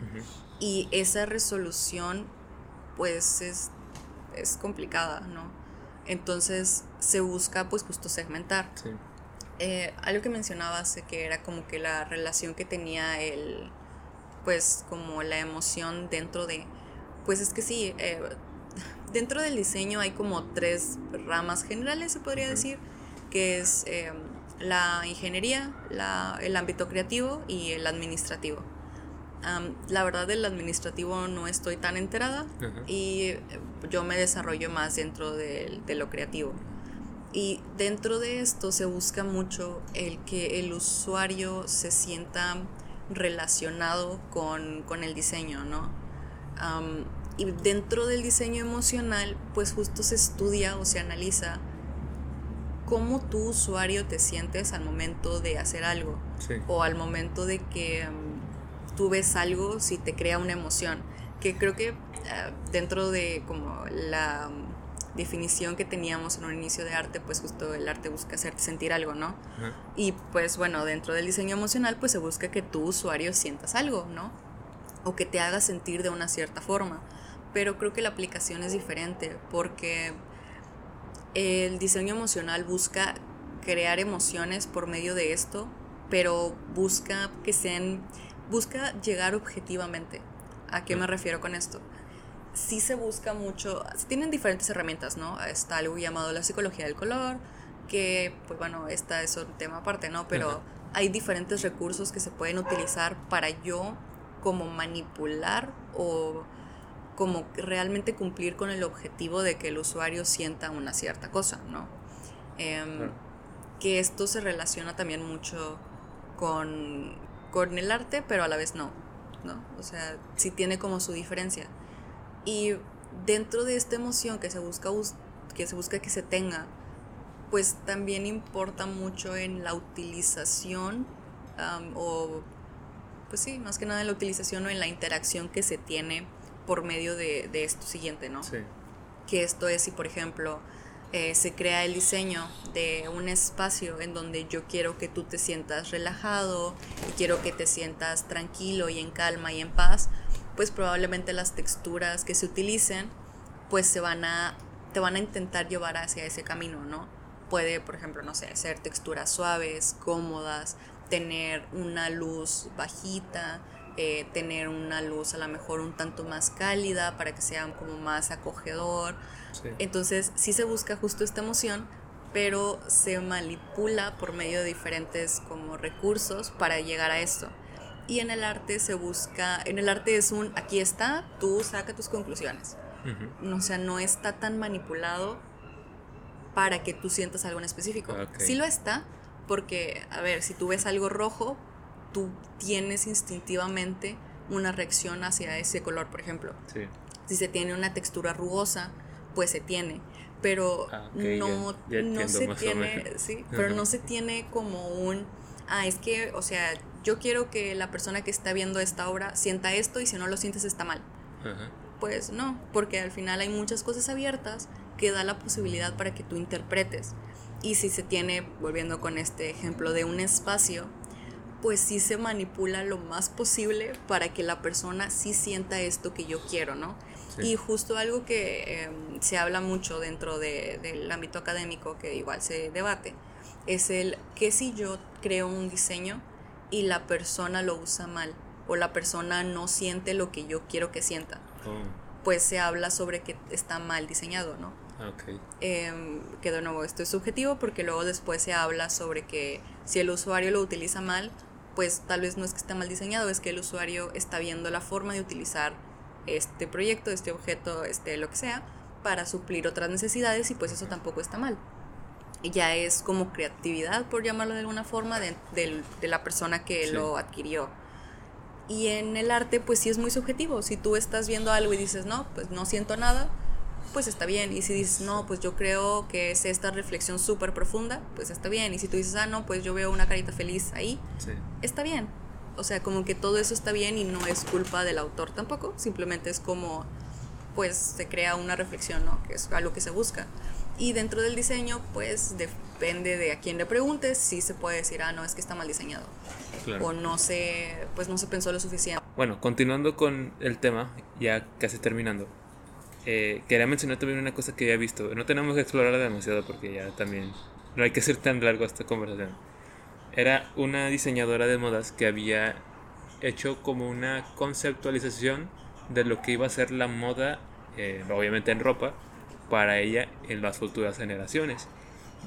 Y esa resolución, pues, es, es complicada, ¿no? Entonces se busca, pues, justo segmentar. Eh, algo que mencionabas, que era como que la relación que tenía el, pues, como la emoción dentro de, pues es que sí, eh, <laughs> dentro del diseño hay como tres ramas generales, se podría decir, que es em, la ingeniería, el ámbito creativo y el administrativo. la verdad del administrativo no estoy tan enterada y eh, yo me desarrollo más dentro de, lo creativo. Y dentro de esto se busca mucho el que el usuario se sienta relacionado con, el diseño, ¿no? Y dentro del diseño emocional, pues justo se estudia o se analiza cómo tu usuario te sientes al momento de hacer algo o al momento de que mm, tú ves algo si te crea una emoción que creo que ah, dentro de como la mm, definición que teníamos en un inicio de arte pues justo el arte busca hacerte sentir algo no y pues bueno dentro del diseño emocional pues se busca que tu usuario sientas algo no o que te haga sentir de una cierta forma. Pero creo que la aplicación es diferente porque el diseño emocional busca crear emociones por medio de esto, pero busca que sean, busca llegar objetivamente. ¿A qué me refiero con esto? Sí se busca mucho, tienen diferentes herramientas, ¿no? Está algo llamado la psicología del color, que, pues bueno, esta es un tema aparte, ¿no? Pero hay diferentes recursos que se pueden utilizar para yo como manipular o como realmente cumplir con el objetivo de que el usuario sienta una cierta cosa, ¿no? Em, que esto se relaciona también mucho con, con el arte, pero a la vez no, ¿no? O sea, sí tiene como su diferencia. Y dentro de esta emoción que se busca que se busca que se tenga, pues también importa mucho en la utilización o pues sí, más que nada en la utilización o en la interacción que se tiene por medio de, de esto siguiente, ¿no? Sí. Que esto es si por ejemplo eh, se crea el diseño de un espacio en donde yo quiero que tú te sientas relajado y quiero que te sientas tranquilo y en calma y en paz, pues probablemente las texturas que se utilicen pues se van a te van a intentar llevar hacia ese camino, ¿no? Puede, por ejemplo, no sé, ser texturas suaves, cómodas, tener una luz bajita, eh, tener una luz a lo mejor un tanto más cálida para que sea como más acogedor. Entonces sí se busca justo esta emoción, pero se manipula por medio de diferentes como recursos para llegar a esto. Y en el arte se busca, en el arte es un, aquí está, tú saca tus conclusiones. O sea, no está tan manipulado para que tú sientas algo en específico. Sí lo está, porque, a ver, si tú ves algo rojo, tú tienes instintivamente una reacción hacia ese color, por ejemplo. Si se tiene una textura rugosa, pues se tiene. Pero ah, no, no se tiene, sí, <laughs> pero no se tiene como un, ah, es que, o sea, yo quiero que la persona que está viendo esta obra sienta esto y si no lo sientes está mal. Pues no, porque al final hay muchas cosas abiertas que da la posibilidad para que tú interpretes. Y si se tiene, volviendo con este ejemplo de un espacio, pues sí se manipula lo más posible para que la persona sí sienta esto que yo quiero, ¿no? Y justo algo que em, se habla mucho dentro del ámbito académico, que igual se debate, es el que si yo creo un diseño y la persona lo usa mal o la persona no siente lo que yo quiero que sienta, oh. pues se habla sobre que está mal diseñado, ¿no? Okay. Em, que de nuevo esto es subjetivo porque luego después se habla sobre que si el usuario lo utiliza mal, pues tal vez no es que esté mal diseñado, es que el usuario está viendo la forma de utilizar este proyecto, este objeto, este lo que sea, para suplir otras necesidades y pues eso tampoco está mal. Ya es como creatividad, por llamarlo de alguna forma, de, la persona que lo adquirió. Y en el arte pues sí es muy subjetivo. Si tú estás viendo algo y dices, no, pues no siento nada, pues está bien. Y si dices, no, pues yo creo que es esta reflexión súper profunda, pues está bien. Y si tú dices, ah, no, pues yo veo una carita feliz ahí, está bien. O sea, como que todo eso está bien y no es culpa del autor tampoco, simplemente es como, pues se crea una reflexión, ¿no? Que es algo que se busca. Y dentro del diseño, pues depende de a quién le preguntes, si se puede decir, ah, no, es que está mal diseñado. O no se, pues no se pensó lo suficiente. Bueno, continuando con el tema, ya casi terminando eh, quería mencionar también una cosa que había visto. No tenemos que explorar demasiado porque ya también no hay que ser tan largo esta conversación. Era una diseñadora de modas que había hecho como una conceptualización de lo que iba a ser la moda, eh, obviamente en ropa, para ella en las futuras generaciones.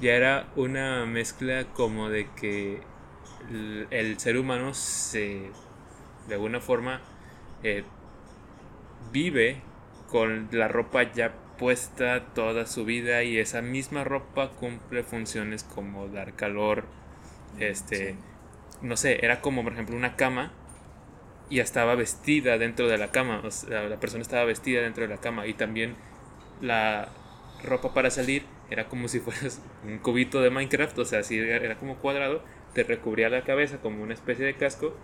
Ya era una mezcla como de que el, ser humano se, de alguna forma, eh, vive con la ropa ya puesta toda su vida y esa misma ropa cumple funciones como dar calor, este, no sé, era como por ejemplo una cama y estaba vestida dentro de la cama, o sea, la persona estaba vestida dentro de la cama y también la ropa para salir era como si fueras <laughs> un cubito de Minecraft, o sea, así era como cuadrado, te recubría la cabeza como una especie de casco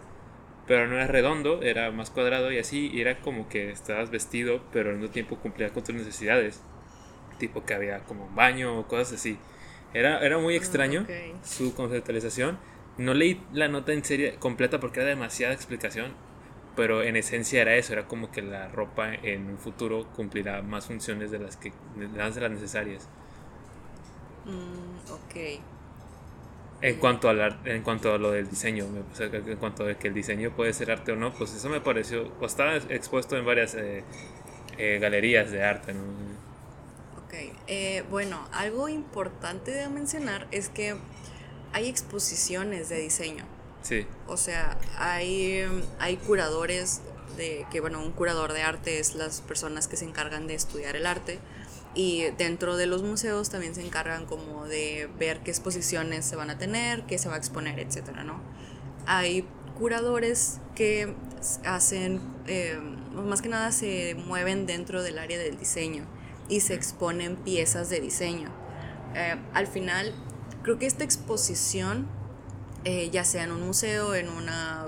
pero no era redondo, era más cuadrado y así, y era como que estabas vestido, pero al mismo tiempo cumplía con tus necesidades, tipo que había como un baño o cosas así. Era, era muy ah, extraño su conceptualización. No leí la nota en serie completa porque era demasiada explicación, pero en esencia era eso, era como que la ropa en un futuro cumplirá más funciones de las que de las necesarias. Mm, ok. En cuanto, a en cuanto a lo del diseño, en cuanto a que el diseño puede ser arte o no, pues eso me pareció, o estaba expuesto en varias eh, eh, galerías de arte. ¿no? Ok, eh, bueno, algo importante de mencionar es que hay exposiciones de diseño. Sí. O sea, hay, hay curadores de que, bueno, un curador de arte es las personas que se encargan de estudiar el arte y dentro de los museos también se encargan como de ver qué exposiciones se van a tener, qué se va a exponer, etcétera, ¿no? Hay curadores que hacen, eh, más que nada se mueven dentro del área del diseño y se exponen piezas de diseño. Eh, al final, creo que esta exposición, eh, ya sea en un museo, en una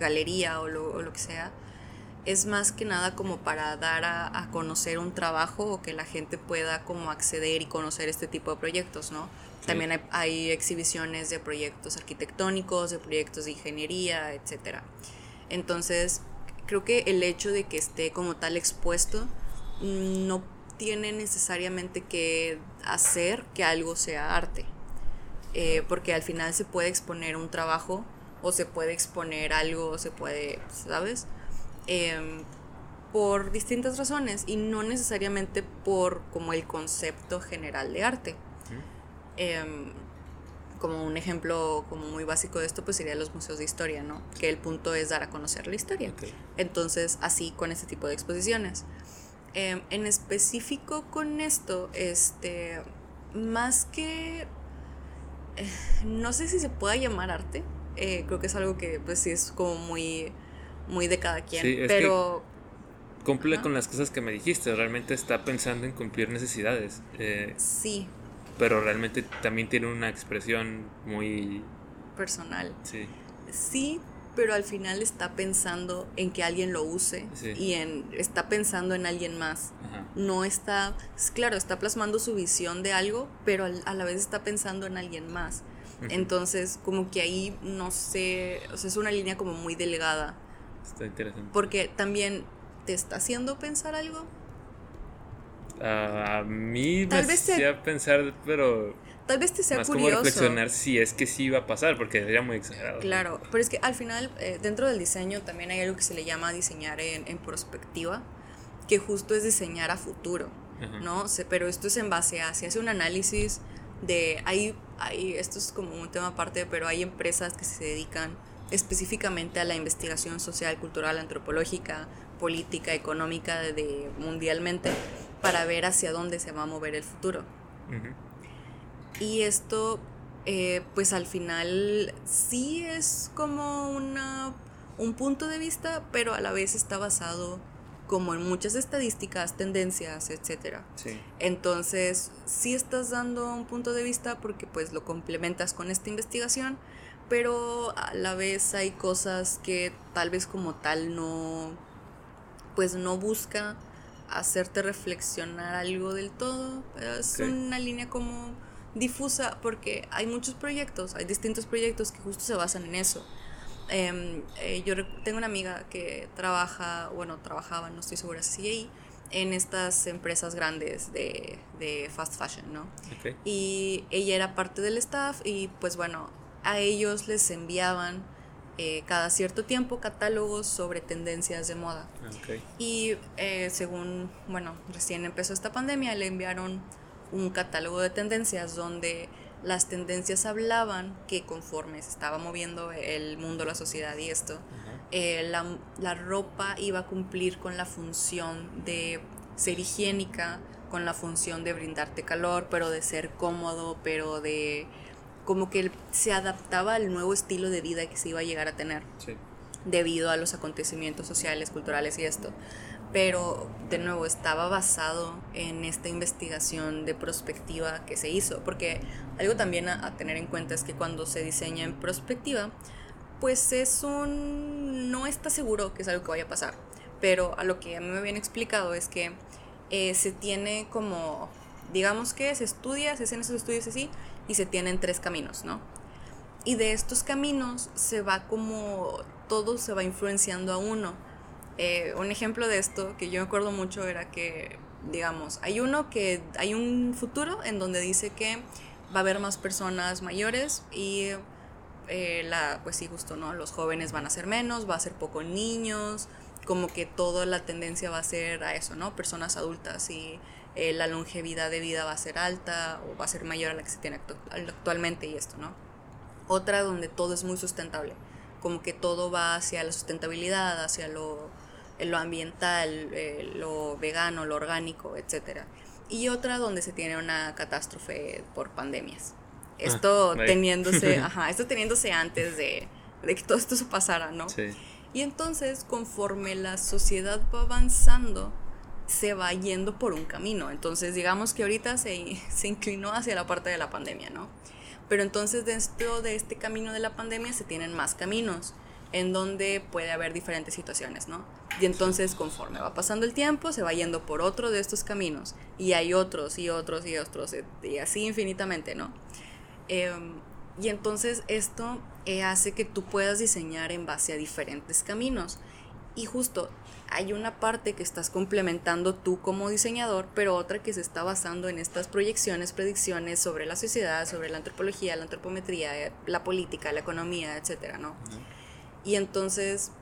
galería o lo, o lo que sea, es más que nada como para dar a, conocer un trabajo o que la gente pueda como acceder y conocer este tipo de proyectos, ¿no? También hay, exhibiciones de proyectos arquitectónicos, de proyectos de ingeniería, etc. Entonces, creo que el hecho de que esté como tal expuesto mm, no tiene necesariamente que hacer que algo sea arte, eh, porque al final se puede exponer un trabajo o se puede exponer algo, se puede, ¿sabes? Em, por distintas razones y no necesariamente por como el concepto general de arte. Em, como un ejemplo como muy básico de esto pues sería los museos de historia, ¿no? Que el punto es dar a conocer la historia. Entonces así con este tipo de exposiciones. Em, en específico con esto, este, más que, eh, no sé si se pueda llamar arte, eh, creo que es algo que pues sí es como muy muy de cada quien, pero... cumple con las cosas que me dijiste, realmente está pensando en cumplir necesidades. Eh, sí. Pero realmente también tiene una expresión muy... Personal. Sí. Sí, pero al final está pensando en que alguien lo use y en está pensando en alguien más. No está, claro, está plasmando su visión de algo, pero a la vez está pensando en alguien más. Entonces, como que ahí no sé, o sea, es una línea como muy delgada Está interesante. Porque también te está haciendo pensar algo. a mí me hacía pensar, pero. Tal vez te sea más curioso. como reflexionar si es que sí iba a pasar, porque sería muy exagerado. Claro, pero es que al final, eh, dentro del diseño también hay algo que se le llama diseñar en, en perspectiva, que justo es diseñar a futuro, ¿no? pero esto es en base a, si hace un análisis de, hay, hay, esto es como un tema aparte, pero hay empresas que se dedican específicamente a la investigación social, cultural, antropológica, política, económica de, mundialmente para ver hacia dónde se va a mover el futuro. Y esto, eh, pues al final sí es como una, un punto de vista, pero a la vez está basado como en muchas estadísticas, tendencias, etc. Entonces, sí estás dando un punto de vista porque pues lo complementas con esta investigación, pero a la vez hay cosas que tal vez como tal no, pues no busca hacerte reflexionar algo del todo. Es una línea como difusa porque hay muchos proyectos, hay distintos proyectos que justo se basan en eso. Em, eh, yo tengo una amiga que trabaja, bueno, trabajaba, no estoy segura si sigue ahí, en estas empresas grandes de, de fast fashion, ¿no? Y ella era parte del staff y pues bueno, a ellos les enviaban eh, cada cierto tiempo catálogos sobre tendencias de moda. Y eh, según, bueno, recién empezó esta pandemia, le enviaron un catálogo de tendencias donde las tendencias hablaban que conforme se estaba moviendo el mundo, la sociedad y esto, eh, la, la ropa iba a cumplir con la función de ser higiénica, con la función de brindarte calor, pero de ser cómodo, pero de como que se adaptaba al nuevo estilo de vida que se iba a llegar a tener debido a los acontecimientos sociales, culturales y esto. Pero de nuevo estaba basado en esta investigación de prospectiva que se hizo, porque algo también a, tener en cuenta es que cuando se diseña en prospectiva, pues es un... no está seguro que es algo que vaya a pasar, pero a lo que a mí me habían explicado es que eh, se tiene como, digamos que se estudia, se hacen esos estudios así, y se tienen tres caminos, ¿no? Y de estos caminos se va como todo se va influenciando a uno. Eh, un ejemplo de esto que yo me acuerdo mucho era que, digamos, hay uno que hay un futuro en donde dice que va a haber más personas mayores y eh, la, pues sí, justo, ¿no? Los jóvenes van a ser menos, va a ser poco niños, como que toda la tendencia va a ser a eso, ¿no? Personas adultas y eh, la longevidad de vida va a ser alta o va a ser mayor a la que se tiene actualmente y esto, ¿no? Otra donde todo es muy sustentable, como que todo va hacia la sustentabilidad, hacia lo, lo ambiental, eh, lo vegano, lo orgánico, etc. Y otra donde se tiene una catástrofe por pandemias. Ah, esto <laughs> teniéndose, ajá, esto teniéndose antes de, de que todo esto se pasara, ¿no? Sí. Y entonces, conforme la sociedad va avanzando, se va yendo por un camino. Entonces, digamos que ahorita se, <laughs> se inclinó hacia la parte de la pandemia, ¿no? Pero entonces dentro de este camino de la pandemia se tienen más caminos en donde puede haber diferentes situaciones, ¿no? Y entonces conforme va pasando el tiempo se va yendo por otro de estos caminos y hay otros y otros y otros y así infinitamente, ¿no? Em, y entonces esto eh, hace que tú puedas diseñar en base a diferentes caminos. Y justo hay una parte que estás complementando tú como diseñador, pero otra que se está basando en estas proyecciones, predicciones sobre la sociedad, sobre la antropología, la antropometría, la política, la economía, etcétera, ¿no? Y entonces,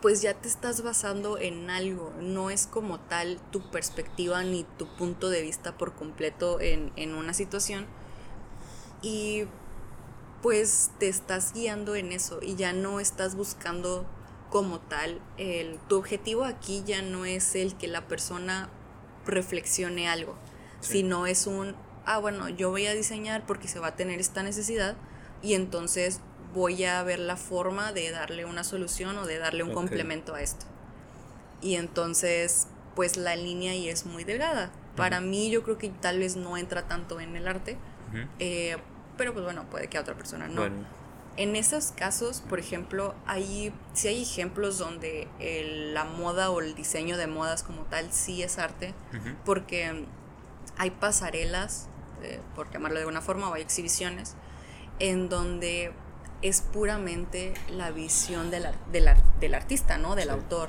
pues ya te estás basando en algo, no es como tal tu perspectiva ni tu punto de vista por completo en, en una situación. Y pues te estás guiando en eso y ya no estás buscando como tal. El, tu objetivo aquí ya no es el que la persona reflexione algo, sino es un, ah, bueno, yo voy a diseñar porque se va a tener esta necesidad y entonces voy a ver la forma de darle una solución o de darle un complemento a esto. Y entonces, pues la línea ahí es muy delgada. Para mí yo creo que tal vez no entra tanto en el arte, eh, pero pues bueno, puede que a otra persona no. En esos casos, por ejemplo, hay, sí hay ejemplos donde la moda o el diseño de modas como tal sí es arte, porque hay pasarelas, eh, por llamarlo de alguna forma, o hay exhibiciones, en donde es puramente la visión del, del artista, ¿no? Del autor,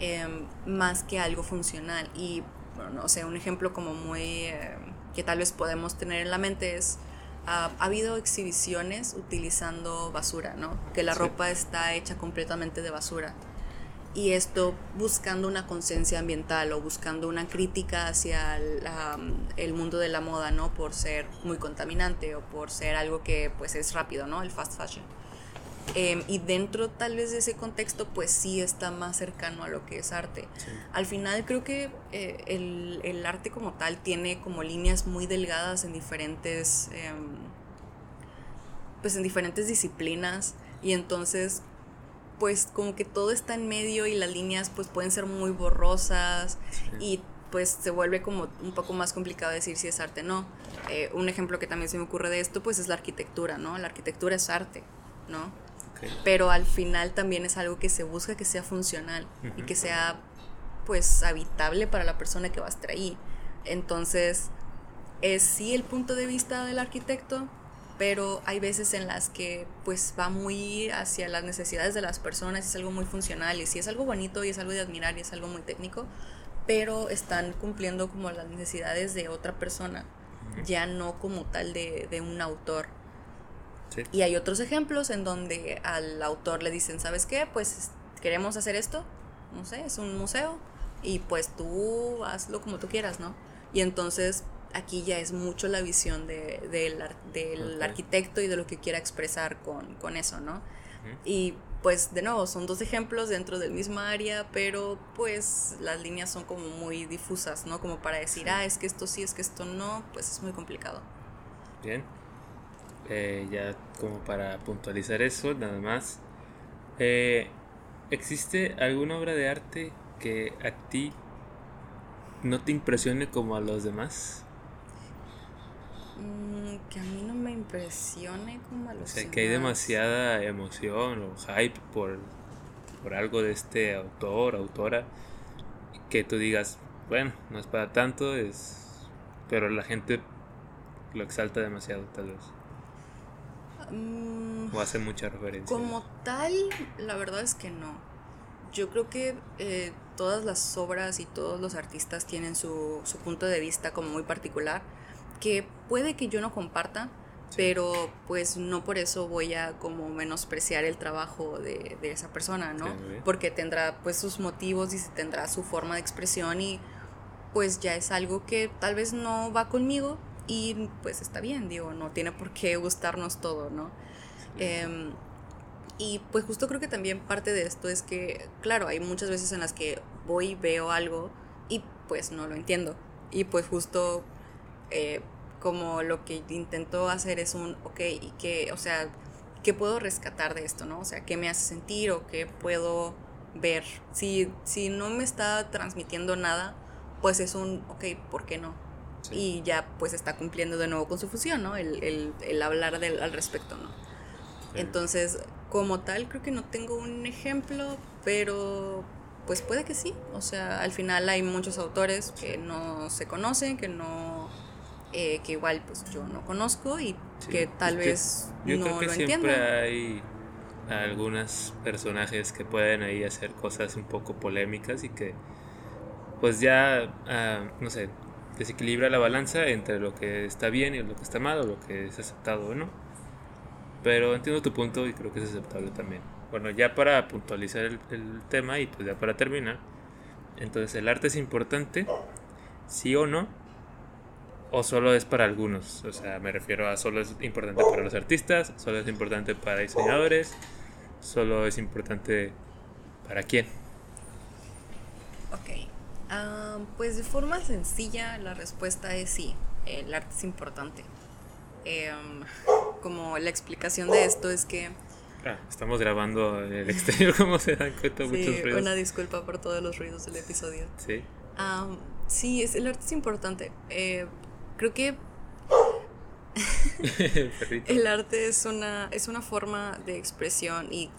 em, más que algo funcional. Y, bueno, no sé, un ejemplo como muy... Eh, que tal vez podemos tener en la mente es ha, habido exhibiciones utilizando basura, ¿no? Que la ropa está hecha completamente de basura. Y esto buscando una conciencia ambiental o buscando una crítica hacia el, mundo de la moda, ¿no? Por ser muy contaminante o por ser algo que pues es rápido, ¿no? El fast fashion. Em, y dentro tal vez de ese contexto, pues sí está más cercano a lo que es arte. Al final creo que eh, el, el, arte como tal tiene como líneas muy delgadas en diferentes, em, pues en diferentes disciplinas y entonces pues como que todo está en medio y las líneas pues pueden ser muy borrosas y pues se vuelve como un poco más complicado decir si es arte o no. Eh, un ejemplo que también se me ocurre de esto pues es la arquitectura, ¿no? La arquitectura es arte, ¿no? Pero al final también es algo que se busca que sea funcional y que sea pues habitable para la persona que va a estar ahí. Entonces, es sí el punto de vista del arquitecto, pero hay veces en las que pues va muy hacia las necesidades de las personas, es algo muy funcional y sí es algo bonito y es algo de admirar y es algo muy técnico, pero están cumpliendo como las necesidades de otra persona, ya no como tal de, de un autor. Y hay otros ejemplos en donde al autor le dicen, ¿sabes qué? Pues queremos hacer esto, no sé, es un museo, y pues tú hazlo como tú quieras, ¿no? Y entonces aquí ya es mucho la visión de, del arquitecto y de lo que quiera expresar con, con eso, ¿no? Y pues de nuevo, son dos ejemplos dentro del mismo área, pero pues las líneas son como muy difusas, ¿no? Como para decir, ah, es que esto sí, es que esto no, pues es muy complicado. Bien. Eh, ya como para puntualizar eso, nada más. Eh, ¿Existe alguna obra de arte que a ti no te impresione como a los demás? Mm, que a mí no me impresione como a los demás. O sea, que hay demasiada emoción o hype por, por algo de este autor, autora, que tú digas, bueno, no es para tanto, es pero la gente lo exalta demasiado tal vez. ¿O hace mucha referencia? Como tal, la verdad es que no. Yo creo que eh, todas las obras y todos los artistas tienen su, su, punto de vista como muy particular, que puede que yo no comparta, pero pues no por eso voy a como menospreciar el trabajo de, de esa persona, ¿no? Porque tendrá pues sus motivos y tendrá su forma de expresión y pues ya es algo que tal vez no va conmigo, y pues está bien, digo, no tiene por qué gustarnos todo, ¿no? Em, y pues justo creo que también parte de esto es que, claro, hay muchas veces en las que voy y veo algo y pues no lo entiendo. Y pues justo eh, como lo que intento hacer es un, ok, y que, o sea, ¿qué puedo rescatar de esto, no? O sea, ¿qué me hace sentir o qué puedo ver? Si, si no me está transmitiendo nada, pues es un, ok, ¿por qué no? Y ya pues está cumpliendo de nuevo con su función, ¿no? El, el, el hablar del, al respecto, ¿no? Entonces, como tal, creo que no tengo un ejemplo, pero pues puede que sí. O sea, al final hay muchos autores que no se conocen, que no eh, que igual pues yo no conozco y que tal vez yo no creo que siempre hay algunos personajes que pueden ahí hacer cosas un poco polémicas y que pues ya ah, no sé desequilibra la balanza entre lo que está bien y lo que está mal o lo que es aceptado o no pero entiendo tu punto y creo que es aceptable también bueno ya para puntualizar el, tema y pues ya para terminar entonces el arte es importante sí o no o solo es para algunos. O sea, me refiero a solo es importante para los artistas, solo es importante para diseñadores, solo es importante para quién. Ok. Pues de forma sencilla la respuesta es sí, el arte es importante. Em, como la explicación de esto es que... Ah, estamos grabando en el <laughs> exterior, como se dan cuenta, sí, muchos ruidos. Una disculpa por todos los ruidos del episodio. Sí. sí, es, el arte es importante. Eh, creo que <laughs> el arte es una, es una forma de expresión y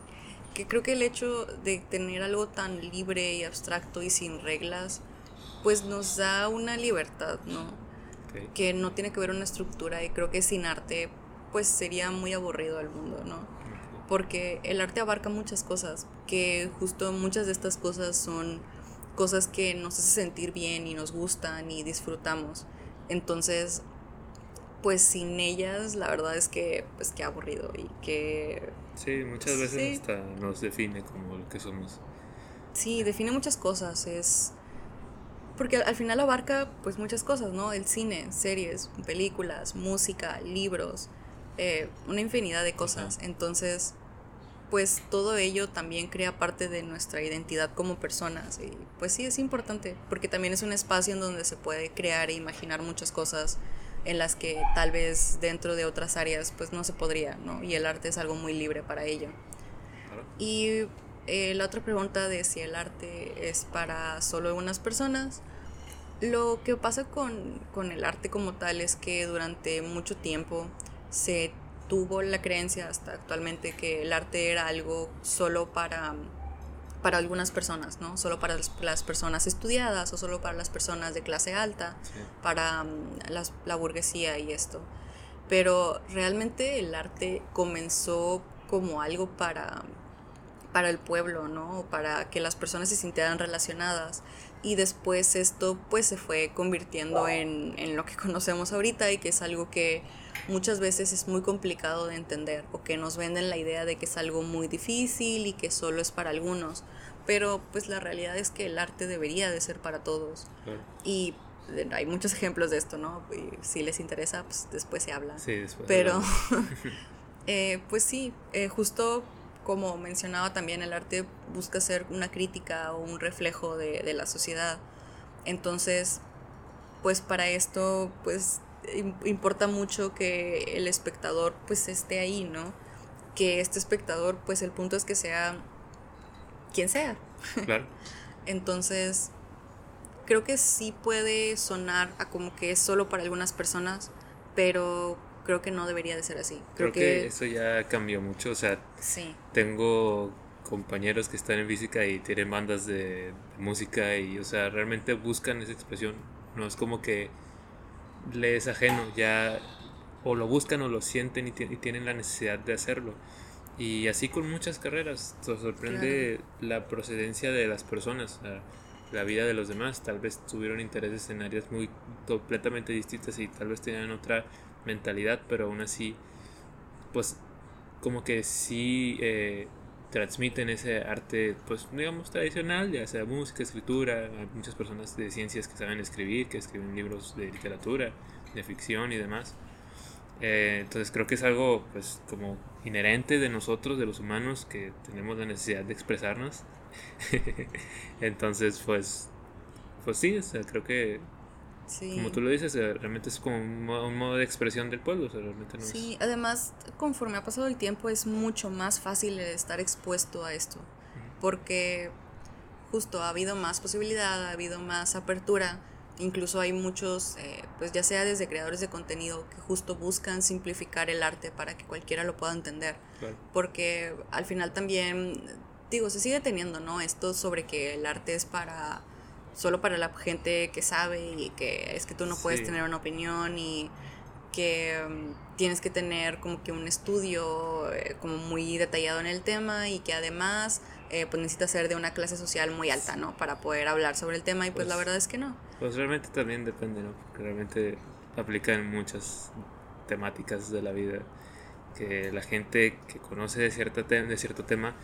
que creo que el hecho de tener algo tan libre y abstracto y sin reglas, pues nos da una libertad, ¿no? Que no tiene que ver una estructura y creo que sin arte, pues sería muy aburrido el mundo, ¿no? Porque el arte abarca muchas cosas, que justo muchas de estas cosas son cosas que nos hace sentir bien y nos gustan y disfrutamos. Entonces, pues sin ellas, la verdad es que, pues qué aburrido y que... Sí, muchas veces hasta nos define como lo que somos. Sí, define muchas cosas, es... Porque al final abarca pues muchas cosas, ¿no? El cine, series, películas, música, libros, eh, una infinidad de cosas. Entonces, pues todo ello también crea parte de nuestra identidad como personas y pues sí es importante porque también es un espacio en donde se puede crear e imaginar muchas cosas en las que tal vez dentro de otras áreas pues no se podría, ¿no? Y el arte es algo muy libre para ello. Y eh, la otra pregunta de si el arte es para solo unas personas, lo que pasa con, con el arte como tal es que durante mucho tiempo se tuvo la creencia hasta actualmente que el arte era algo solo para, para algunas personas, ¿no? Solo para las personas estudiadas o solo para las personas de clase alta, para mm, la burguesía y esto. Pero realmente el arte comenzó como algo para, para el pueblo, ¿no? Para que las personas se sintieran relacionadas. Y después esto pues se fue convirtiendo en, en lo que <laughs> conocemos ahorita y que es algo que muchas veces es muy complicado de entender o que nos venden la idea de que es algo muy difícil y que solo es para algunos, pero pues la realidad es que el arte debería de ser para todos. Y hay muchos ejemplos de esto, ¿no? si les interesa, pues después se habla. Sí, después. Pero, <laughs> eh, pues sí, eh, justo como mencionaba también, el arte busca ser una crítica o un reflejo de, de la sociedad. Entonces, pues para esto, pues importa mucho que el espectador pues esté ahí, ¿no? Que este espectador pues el punto es que sea quien sea. Claro. <laughs> Entonces, creo que sí puede sonar a como que es solo para algunas personas, pero creo que no debería de ser así. Creo, que, eso ya cambió mucho, o sea, sí. tengo compañeros que están en física y tienen bandas de música y, o sea, realmente buscan esa expresión. No es como que le es ajeno, ya o lo buscan o lo sienten y, tienen la necesidad de hacerlo. Y así con muchas carreras, te sorprende la procedencia de las personas, la vida de los demás. Tal vez tuvieron intereses en áreas muy completamente distintas y tal vez tenían otra mentalidad, pero aún así, pues como que sí eh, transmiten ese arte, pues digamos, tradicional, ya sea música, escritura, hay muchas personas de ciencias que saben escribir, que escriben libros de literatura, de ficción y demás. Eh, entonces creo que es algo pues como inherente de nosotros, de los humanos, que tenemos la necesidad de expresarnos. <laughs> entonces pues, pues sí, o sea, creo que como tú lo dices, eh, realmente es como un modo, de expresión del pueblo. realmente no sí, además, conforme ha pasado el tiempo, es mucho más fácil estar expuesto a esto. Porque justo ha habido más posibilidad, ha habido más apertura. Incluso hay muchos, eh, pues ya sea desde creadores de contenido que justo buscan simplificar el arte para que cualquiera lo pueda entender. Porque al final también, digo, se sigue teniendo, ¿no? Esto sobre que el arte es para solo para la gente que sabe y que es que tú no puedes tener una opinión y que mm, tienes que tener como que un estudio eh, como muy detallado en el tema y que además eh, pues necesitas ser de una clase social muy alta, ¿no? Para poder hablar sobre el tema y pues, la pues verdad es que no. Pues realmente también depende, ¿no? Porque realmente aplica en muchas temáticas de la vida que la gente que conoce de, cierta de cierto tema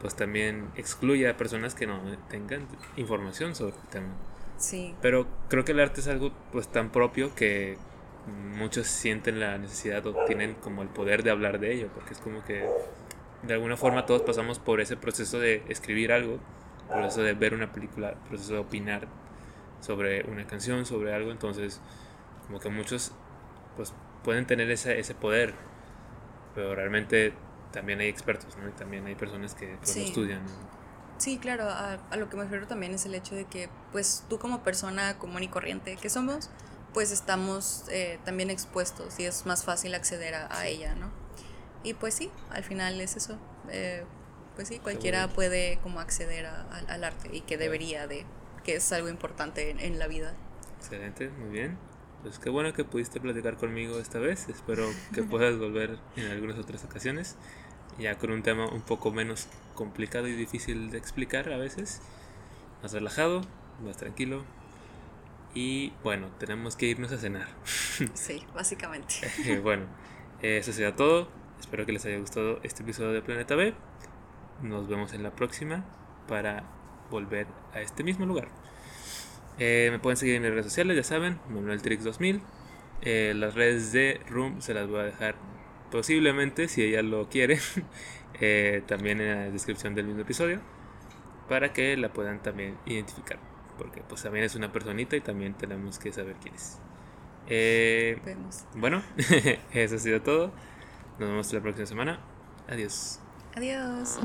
pues también excluye a personas que no tengan información sobre el tema. Sí. Pero creo que el arte es algo pues tan propio que muchos sienten la necesidad o tienen como el poder de hablar de ello, porque es como que de alguna forma todos pasamos por ese proceso de escribir algo, proceso de ver una película, proceso de opinar sobre una canción, sobre algo, entonces como que muchos pues pueden tener ese, ese poder, pero realmente también hay expertos, ¿no? Y también hay personas que pues, lo estudian. Sí, claro, a, lo que me refiero también es el hecho de que, pues tú como persona común y corriente que somos, pues estamos eh, también expuestos y es más fácil acceder a, ella, ¿no? Y pues sí, al final es eso. Eh, pues sí, cualquiera puede como acceder al arte y que debería de, que es algo importante en la vida. Excelente, muy bien. Pues qué bueno que pudiste platicar conmigo esta vez. Espero que <laughs> puedas volver en algunas otras ocasiones. Ya con un tema un poco menos complicado y difícil de explicar a veces. Más relajado, más tranquilo. Y bueno, tenemos que irnos a cenar. Sí, básicamente. <laughs> bueno, eso sería todo. Espero que les haya gustado este episodio de Planeta B. Nos vemos en la próxima para volver a este mismo lugar. Eh, me pueden seguir en mis redes sociales, ya saben, ManuelTrix2000. Eh, las redes de Room se las voy a dejar posiblemente, si ella lo quiere, <laughs> eh, también en la descripción del mismo episodio, para que la puedan también identificar. Porque pues también es una personita y también tenemos que saber quién es. bueno, <laughs> eso ha sido todo. Nos vemos la próxima semana. Adiós. Adiós.